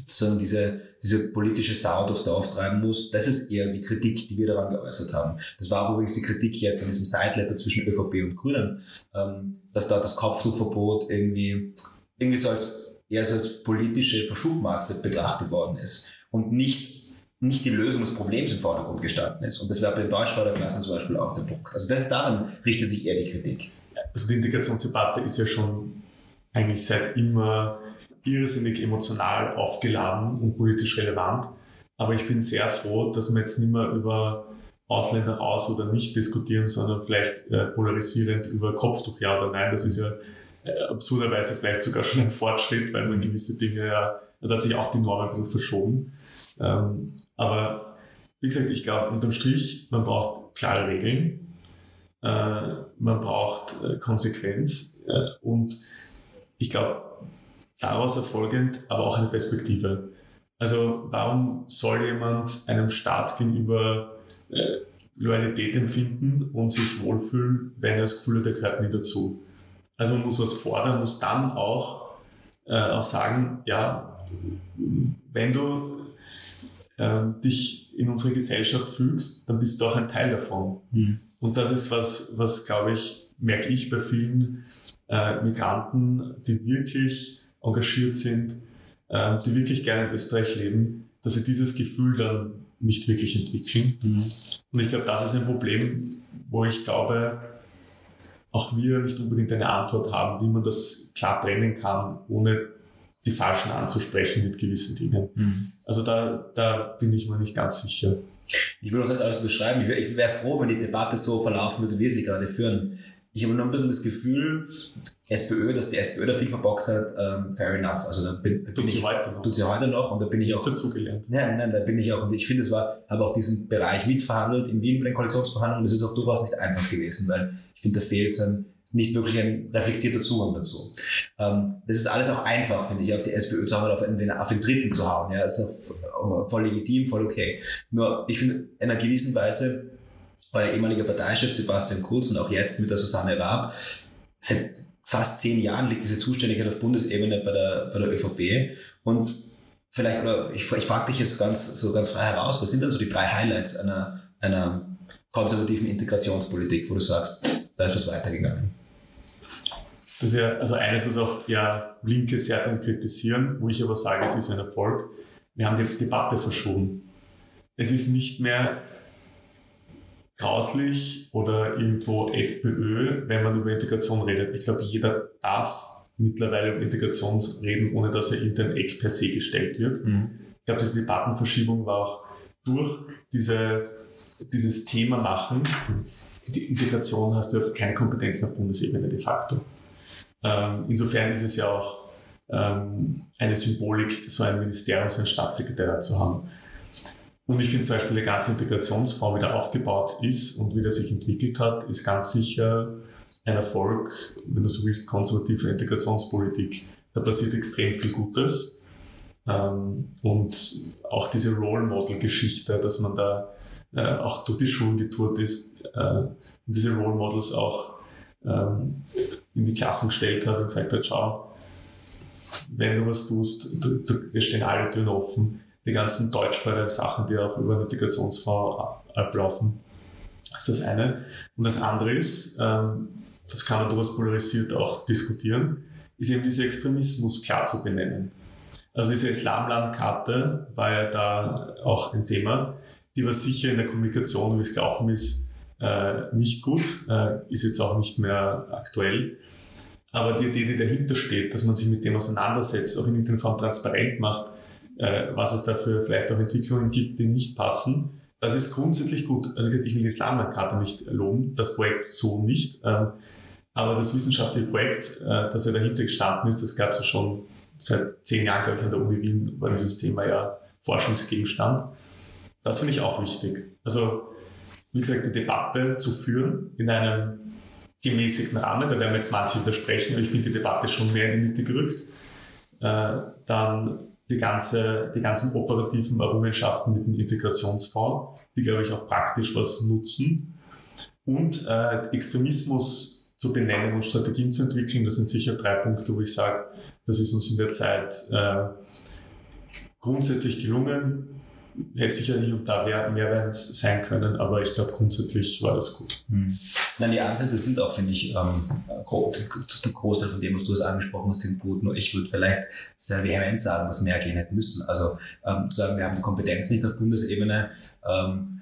sondern diese, diese politische Sau durchs Dorf treiben muss, das ist eher die Kritik, die wir daran geäußert haben. Das war übrigens die Kritik jetzt an diesem Sideletter zwischen ÖVP und Grünen, ähm, dass dort das Kopftuchverbot irgendwie, irgendwie so als, eher so als politische Verschubmasse betrachtet worden ist und nicht nicht die Lösung des Problems im Vordergrund gestanden ist. Und das wäre bei den Deutschförderklassen zum Beispiel auch der Punkt. Also das daran richtet sich eher die Kritik. Also die Integrationsdebatte ist ja schon eigentlich seit immer irrsinnig emotional aufgeladen und politisch relevant. Aber ich bin sehr froh, dass wir jetzt nicht mehr über Ausländer raus oder nicht diskutieren, sondern vielleicht äh, polarisierend über Kopftuch ja oder nein. Das ist ja äh, absurderweise vielleicht sogar schon ein Fortschritt, weil man gewisse Dinge ja, da hat sich auch die Norm ein bisschen verschoben. Ähm, aber wie gesagt, ich glaube unterm Strich, man braucht klare Regeln, äh, man braucht Konsequenz und ich glaube, daraus erfolgend aber auch eine Perspektive. Also warum soll jemand einem Staat gegenüber äh, Loyalität empfinden und sich wohlfühlen, wenn er das Gefühl hat, er gehört nie dazu? Also man muss was fordern, muss dann auch, äh, auch sagen, ja, wenn du äh, dich in unsere Gesellschaft fügst, dann bist du auch ein Teil davon. Mhm. Und das ist was, was glaube ich, merke ich bei vielen äh, Migranten, die wirklich engagiert sind, äh, die wirklich gerne in Österreich leben, dass sie dieses Gefühl dann nicht wirklich entwickeln. Mhm. Und ich glaube, das ist ein Problem, wo ich glaube, auch wir nicht unbedingt eine Antwort haben, wie man das klar trennen kann, ohne die Falschen anzusprechen mit gewissen Dingen. Mhm. Also da, da bin ich mir nicht ganz sicher. Ich will auch das alles beschreiben. Ich wäre wär froh, wenn die Debatte so verlaufen würde, wie wir sie gerade führen. Ich habe nur ein bisschen das Gefühl, SPÖ, dass die SPÖ da viel verbockt hat, ähm, fair enough. Also da bin, da tut sie ich, heute noch. Tut sie heute noch und da bin ich Nichts auch. dazugelernt. Nein, nein, da bin ich auch und ich finde, es war, habe auch diesen Bereich mitverhandelt in Wien bei den Koalitionsverhandlungen. Das ist auch durchaus nicht einfach gewesen, weil ich finde, da fehlt so ein, nicht wirklich ein reflektierter Zugang dazu. Ähm, das ist alles auch einfach, finde ich, auf die SPÖ zu hauen oder auf, einen, auf den Dritten zu hauen. Ja, ist auch voll legitim, voll okay. Nur, ich finde, in einer gewissen Weise, euer ehemaliger Parteichef Sebastian Kurz und auch jetzt mit der Susanne Raab, seit fast zehn Jahren liegt diese Zuständigkeit auf Bundesebene bei der, bei der ÖVP. Und vielleicht, oder ich, ich frage dich jetzt ganz, so ganz frei heraus, was sind denn so die drei Highlights einer, einer konservativen Integrationspolitik, wo du sagst, da ist was weitergegangen? Das ist ja also eines, was auch ja Linke sehr dann kritisieren, wo ich aber sage, es ist ein Erfolg. Wir haben die Debatte verschoben. Es ist nicht mehr grauslich oder irgendwo FPÖ, wenn man über Integration redet. Ich glaube, jeder darf mittlerweile über Integration reden, ohne dass er in den Eck per se gestellt wird. Mhm. Ich glaube, diese Debattenverschiebung war auch durch diese, dieses Thema machen. Die Integration hast du keine Kompetenzen auf Bundesebene de facto. Ähm, insofern ist es ja auch ähm, eine Symbolik, so ein Ministerium, so einen Staatssekretär zu haben. Und ich finde zum Beispiel, die ganze Integrationsform, wie der aufgebaut ist und wie der sich entwickelt hat, ist ganz sicher ein Erfolg, wenn du so willst, konservative Integrationspolitik. Da passiert extrem viel Gutes. Ähm, und auch diese Role Model Geschichte, dass man da äh, auch durch die Schulen getourt ist äh, und diese Role Models auch ähm, in die Klassen gestellt hat und gesagt hat, schau, wenn du was tust, dir stehen alle Türen offen die ganzen Deutschfördersachen, die auch über den Integrationsfonds ablaufen. Das ist das eine. Und das andere ist, ähm, das kann man durchaus polarisiert auch diskutieren, ist eben dieser Extremismus klar zu benennen. Also diese Islamlandkarte war ja da auch ein Thema. Die war sicher in der Kommunikation, wie es gelaufen ist, äh, nicht gut, äh, ist jetzt auch nicht mehr aktuell. Aber die Idee, die dahinter steht, dass man sich mit dem auseinandersetzt, auch in irgendeiner Form transparent macht, äh, was es dafür vielleicht auch Entwicklungen gibt, die nicht passen, das ist grundsätzlich gut. Also ich will die Islamkarte nicht loben, das Projekt so nicht. Ähm, aber das wissenschaftliche Projekt, äh, das ja dahinter gestanden ist, das gab es ja schon seit zehn Jahren, glaube ich, an der Uni Wien, war dieses Thema ja Forschungsgegenstand. Das finde ich auch wichtig. Also, wie gesagt, die Debatte zu führen in einem gemäßigten Rahmen, da werden wir jetzt manche widersprechen, aber ich finde die Debatte schon mehr in die Mitte gerückt. Äh, dann die, ganze, die ganzen operativen Errungenschaften mit dem Integrationsfonds, die, glaube ich, auch praktisch was nutzen. Und äh, Extremismus zu benennen und Strategien zu entwickeln, das sind sicher drei Punkte, wo ich sage, das ist uns in der Zeit äh, grundsätzlich gelungen hätte sicher hier und da mehr, sein können, aber ich glaube grundsätzlich war das gut. Hm. Nein, die Ansätze sind auch, finde ich, ähm, der Großteil von dem, was du jetzt angesprochen hast, sind gut. Nur ich würde vielleicht sehr vehement sagen, dass mehr gehen hätte müssen. Also ähm, sagen, wir haben die Kompetenz nicht auf Bundesebene. Ähm,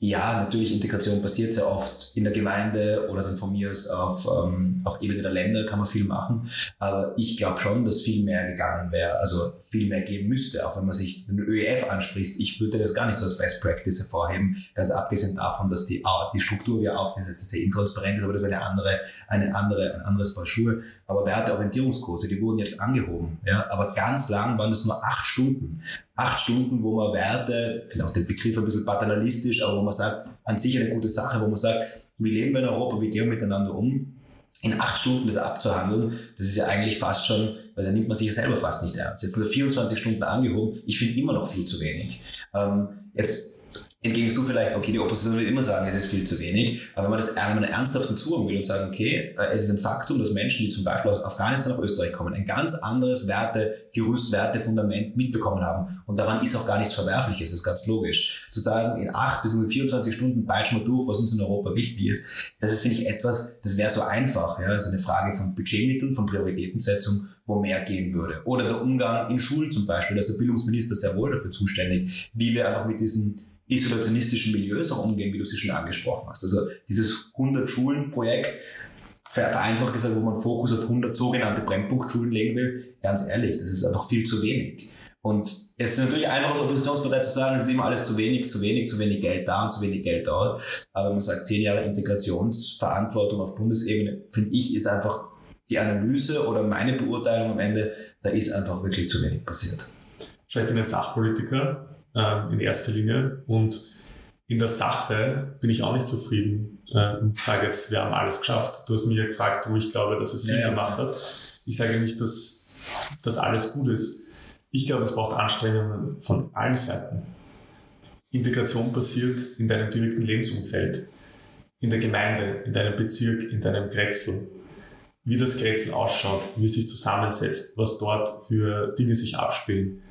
ja, natürlich Integration passiert sehr oft in der Gemeinde oder dann von mir aus auf, ähm, auf Ebene der Länder kann man viel machen. Aber ich glaube schon, dass viel mehr gegangen wäre, also viel mehr geben müsste, auch wenn man sich den ÖEF anspricht. Ich würde das gar nicht so als Best Practice hervorheben, ganz abgesehen davon, dass die, die Struktur, wie er aufgesetzt ist, sehr intransparent ist, aber das ist eine andere, eine andere, ein anderes Paar Schuhe. Aber wer hat Orientierungskurse? Die wurden jetzt angehoben. Ja? Aber ganz lang waren das nur acht Stunden acht Stunden, wo man Werte, vielleicht auch den Begriff ein bisschen paternalistisch, aber wo man sagt, an sich eine gute Sache, wo man sagt, wie leben wir in Europa, wie gehen wir miteinander um, in acht Stunden das abzuhandeln, das ist ja eigentlich fast schon, weil da nimmt man sich ja selber fast nicht ernst. Jetzt sind also 24 Stunden angehoben, ich finde immer noch viel zu wenig. Ähm, jetzt entgegnest du vielleicht, okay, die Opposition wird immer sagen, es ist viel zu wenig, aber wenn man das wenn man ernsthaft Zugang will und sagen, okay, äh, es ist ein Faktum, dass Menschen, die zum Beispiel aus Afghanistan nach Österreich kommen, ein ganz anderes Wertegerüst, Wertefundament mitbekommen haben und daran ist auch gar nichts Verwerfliches, das ist ganz logisch. Zu sagen, in acht bis 24 Stunden peitschen wir durch, was uns in Europa wichtig ist, das ist, finde ich, etwas, das wäre so einfach, ja, das ist eine Frage von Budgetmitteln, von Prioritätensetzung, wo mehr gehen würde. Oder der Umgang in Schulen zum Beispiel, da ist der Bildungsminister sehr wohl dafür zuständig, wie wir einfach mit diesen isolationistischen Milieus auch umgehen, wie du sie schon angesprochen hast. Also dieses 100-Schulen-Projekt, vereinfacht gesagt, wo man Fokus auf 100 sogenannte Brennpunktschulen legen will, ganz ehrlich, das ist einfach viel zu wenig. Und es ist natürlich einfach als Oppositionspartei zu sagen, es ist immer alles zu wenig, zu wenig, zu wenig Geld da und zu wenig Geld dort. Aber man sagt, zehn Jahre Integrationsverantwortung auf Bundesebene, finde ich, ist einfach die Analyse oder meine Beurteilung am Ende, da ist einfach wirklich zu wenig passiert. Ich bin ein Sachpolitiker äh, in erster Linie. Und in der Sache bin ich auch nicht zufrieden äh, und sage jetzt, wir haben alles geschafft. Du hast mich ja gefragt, wo ich glaube, dass es Sinn ja, ja. gemacht hat. Ich sage nicht, dass, dass alles gut ist. Ich glaube, es braucht Anstrengungen von allen Seiten. Integration passiert in deinem direkten Lebensumfeld, in der Gemeinde, in deinem Bezirk, in deinem Grätzl. Wie das Grätzl ausschaut, wie es sich zusammensetzt, was dort für Dinge sich abspielen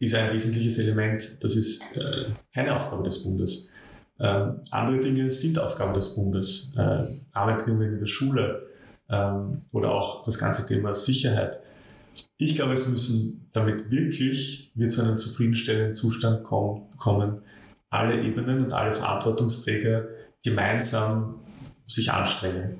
ist ein wesentliches Element. Das ist äh, keine Aufgabe des Bundes. Ähm, andere Dinge sind Aufgabe des Bundes. Äh, Rahmenbedingungen in der Schule ähm, oder auch das ganze Thema Sicherheit. Ich glaube, es müssen, damit wirklich wir zu einem zufriedenstellenden Zustand kommen, kommen alle Ebenen und alle Verantwortungsträger gemeinsam sich anstrengen.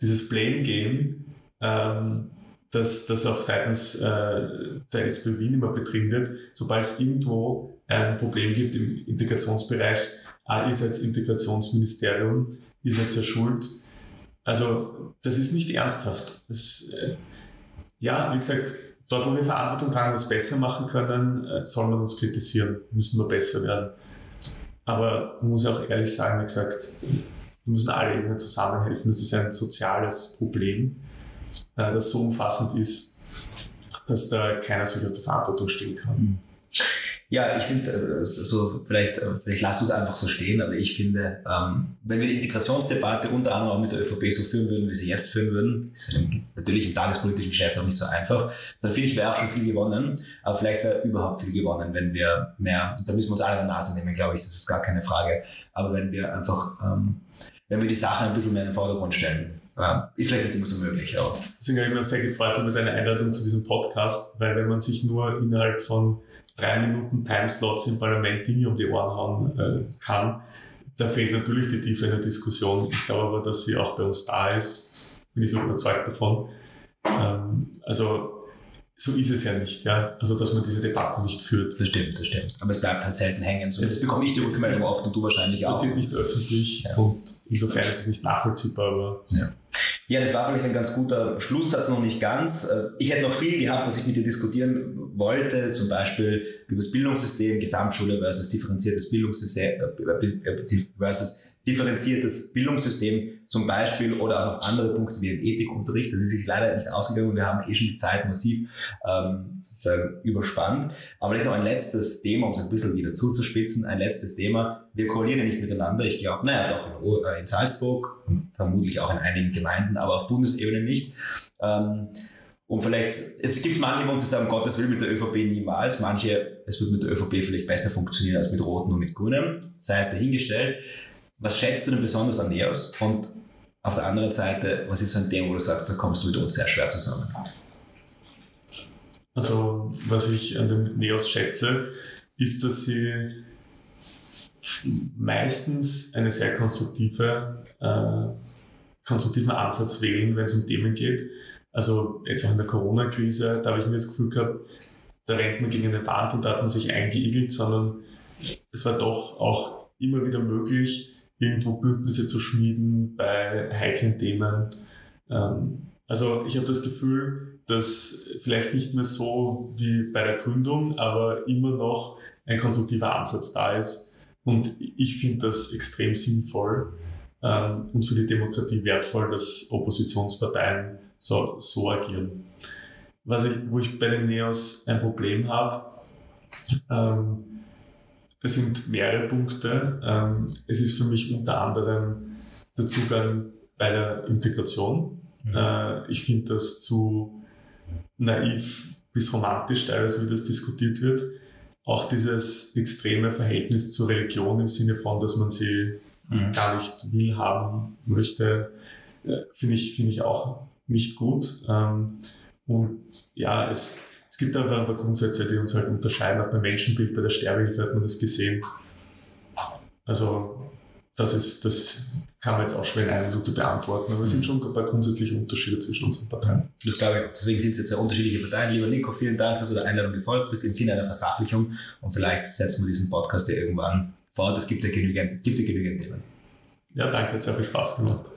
Dieses Blame Game ähm, dass das auch seitens äh, der SPÖ Wien immer betrieben wird, sobald es irgendwo ein Problem gibt im Integrationsbereich, ah, ihr seid Integrationsministerium, ihr seid ja schuld. Also das ist nicht ernsthaft. Das, äh, ja, wie gesagt, dort, wo wir Verantwortung tragen, was besser machen können, äh, soll man uns kritisieren, müssen wir besser werden. Aber man muss auch ehrlich sagen, wie gesagt, wir müssen alle Ebenen zusammenhelfen. Das ist ein soziales Problem äh, das so umfassend ist, dass da keiner sich aus der Verantwortung stellen kann. Hm. Ja, ich finde, äh, so vielleicht, äh, vielleicht lasst du es einfach so stehen, aber ich finde, ähm, wenn wir die Integrationsdebatte unter anderem auch mit der ÖVP so führen würden, wie sie jetzt führen würden, ist natürlich im tagespolitischen Geschäft auch nicht so einfach, dann finde ich, wäre auch schon viel gewonnen, aber vielleicht wäre überhaupt viel gewonnen, wenn wir mehr, da müssen wir uns alle an der Nase nehmen, glaube ich, das ist gar keine Frage, aber wenn wir einfach, ähm, wenn wir die Sache ein bisschen mehr in den Vordergrund stellen. ist vielleicht nicht immer so möglich. Aber. Deswegen habe ich mich sehr gefreut über deine Einladung zu diesem Podcast, weil wenn man sich nur innerhalb von drei Minuten Timeslots im Parlament Dinge um die Ohren hauen äh, kann, da fehlt natürlich die Tiefe in der Diskussion. Ich glaube aber, dass sie auch bei uns da ist. Bin ich so überzeugt davon. Ähm, also so ist es ja nicht, ja. Also dass man diese Debatten nicht führt. Das stimmt, das stimmt. Aber es bleibt halt selten hängen. So, das bekomme ich die Rückmeldung oft und du wahrscheinlich auch. Es passiert nicht öffentlich ja. und insofern ist es nicht nachvollziehbar, aber. Ja. Ja, das war vielleicht ein ganz guter Schlusssatz, noch nicht ganz. Äh, ich hätte noch viel gehabt, was ich mit dir diskutieren wollte, zum Beispiel über das Bildungssystem, Gesamtschule versus differenziertes Bildungssystem äh, versus differenziertes Bildungssystem zum Beispiel oder auch noch andere Punkte wie den Ethikunterricht. Das ist sich leider nicht ausgegangen. Wir haben eh schon die Zeit massiv ähm, sozusagen überspannt. Aber vielleicht noch ein letztes Thema, um es ein bisschen wieder zuzuspitzen. Ein letztes Thema. Wir koalieren ja nicht miteinander. Ich glaube, naja, doch in, äh, in, Salzburg und vermutlich auch in einigen Gemeinden, aber auf Bundesebene nicht. Ähm, und vielleicht, es gibt manche von uns, die sagen, Gottes will mit der ÖVP niemals. Manche, es wird mit der ÖVP vielleicht besser funktionieren als mit Roten und mit Grünen. Sei es dahingestellt. Was schätzt du denn besonders an NEOS? Und auf der anderen Seite, was ist so ein Thema, wo du sagst, da kommst du mit uns sehr schwer zusammen? Also, was ich an den NEOS schätze, ist, dass sie meistens eine sehr konstruktive, äh, konstruktiven Ansatz wählen, wenn es um Themen geht. Also jetzt auch in der Corona-Krise, da habe ich nie das Gefühl gehabt, da rennt man gegen eine Wand und da hat man sich eingeigelt, sondern es war doch auch immer wieder möglich, irgendwo Bündnisse zu schmieden bei heiklen Themen. Ähm, also ich habe das Gefühl, dass vielleicht nicht mehr so wie bei der Gründung, aber immer noch ein konstruktiver Ansatz da ist. Und ich finde das extrem sinnvoll ähm, und für die Demokratie wertvoll, dass Oppositionsparteien so, so agieren. Was ich, wo ich bei den Neos ein Problem habe, ähm, es sind mehrere Punkte. Ähm, es ist für mich unter anderem der Zugang bei der Integration. Mhm. Äh, ich finde das zu naiv bis romantisch teilweise, wie das diskutiert wird. Auch dieses extreme Verhältnis zur Religion im Sinne von, dass man sie mhm. gar nicht will haben möchte, äh, finde ich, finde ich auch nicht gut. Ähm, und ja, es gibt einfach ein paar Grundsätze, die uns halt unterscheiden. Auch beim Menschenbild, bei der Sterbehilfe hat man das gesehen. Also, das ist, das kann man jetzt auch schwer in einer Minute beantworten, aber es sind schon ein paar grundsätzliche Unterschiede zwischen unseren Parteien. Das glaube ich auch. Deswegen sind es jetzt zwei unterschiedliche Parteien. Lieber Nico, vielen Dank, dass du der Einladung gefolgt bist im Sinne einer Versachlichung und vielleicht setzen wir diesen Podcast ja irgendwann fort. Es gibt ja genügend, es gibt ja genügend Themen. Ja, danke, hat sehr viel Spaß gemacht.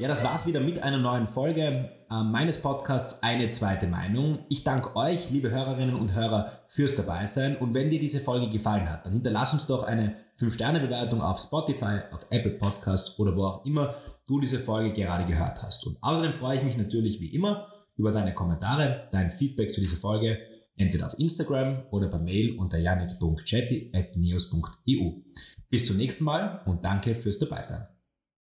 Ja, das war's wieder mit einer neuen Folge äh, meines Podcasts Eine zweite Meinung. Ich danke euch, liebe Hörerinnen und Hörer, fürs Dabeisein. Und wenn dir diese Folge gefallen hat, dann hinterlass uns doch eine 5-Sterne-Bewertung auf Spotify, auf Apple Podcasts oder wo auch immer du diese Folge gerade gehört hast. Und außerdem freue ich mich natürlich wie immer über deine Kommentare, dein Feedback zu dieser Folge, entweder auf Instagram oder per Mail unter janik.chatty.neos.eu. Bis zum nächsten Mal und danke fürs Dabeisein.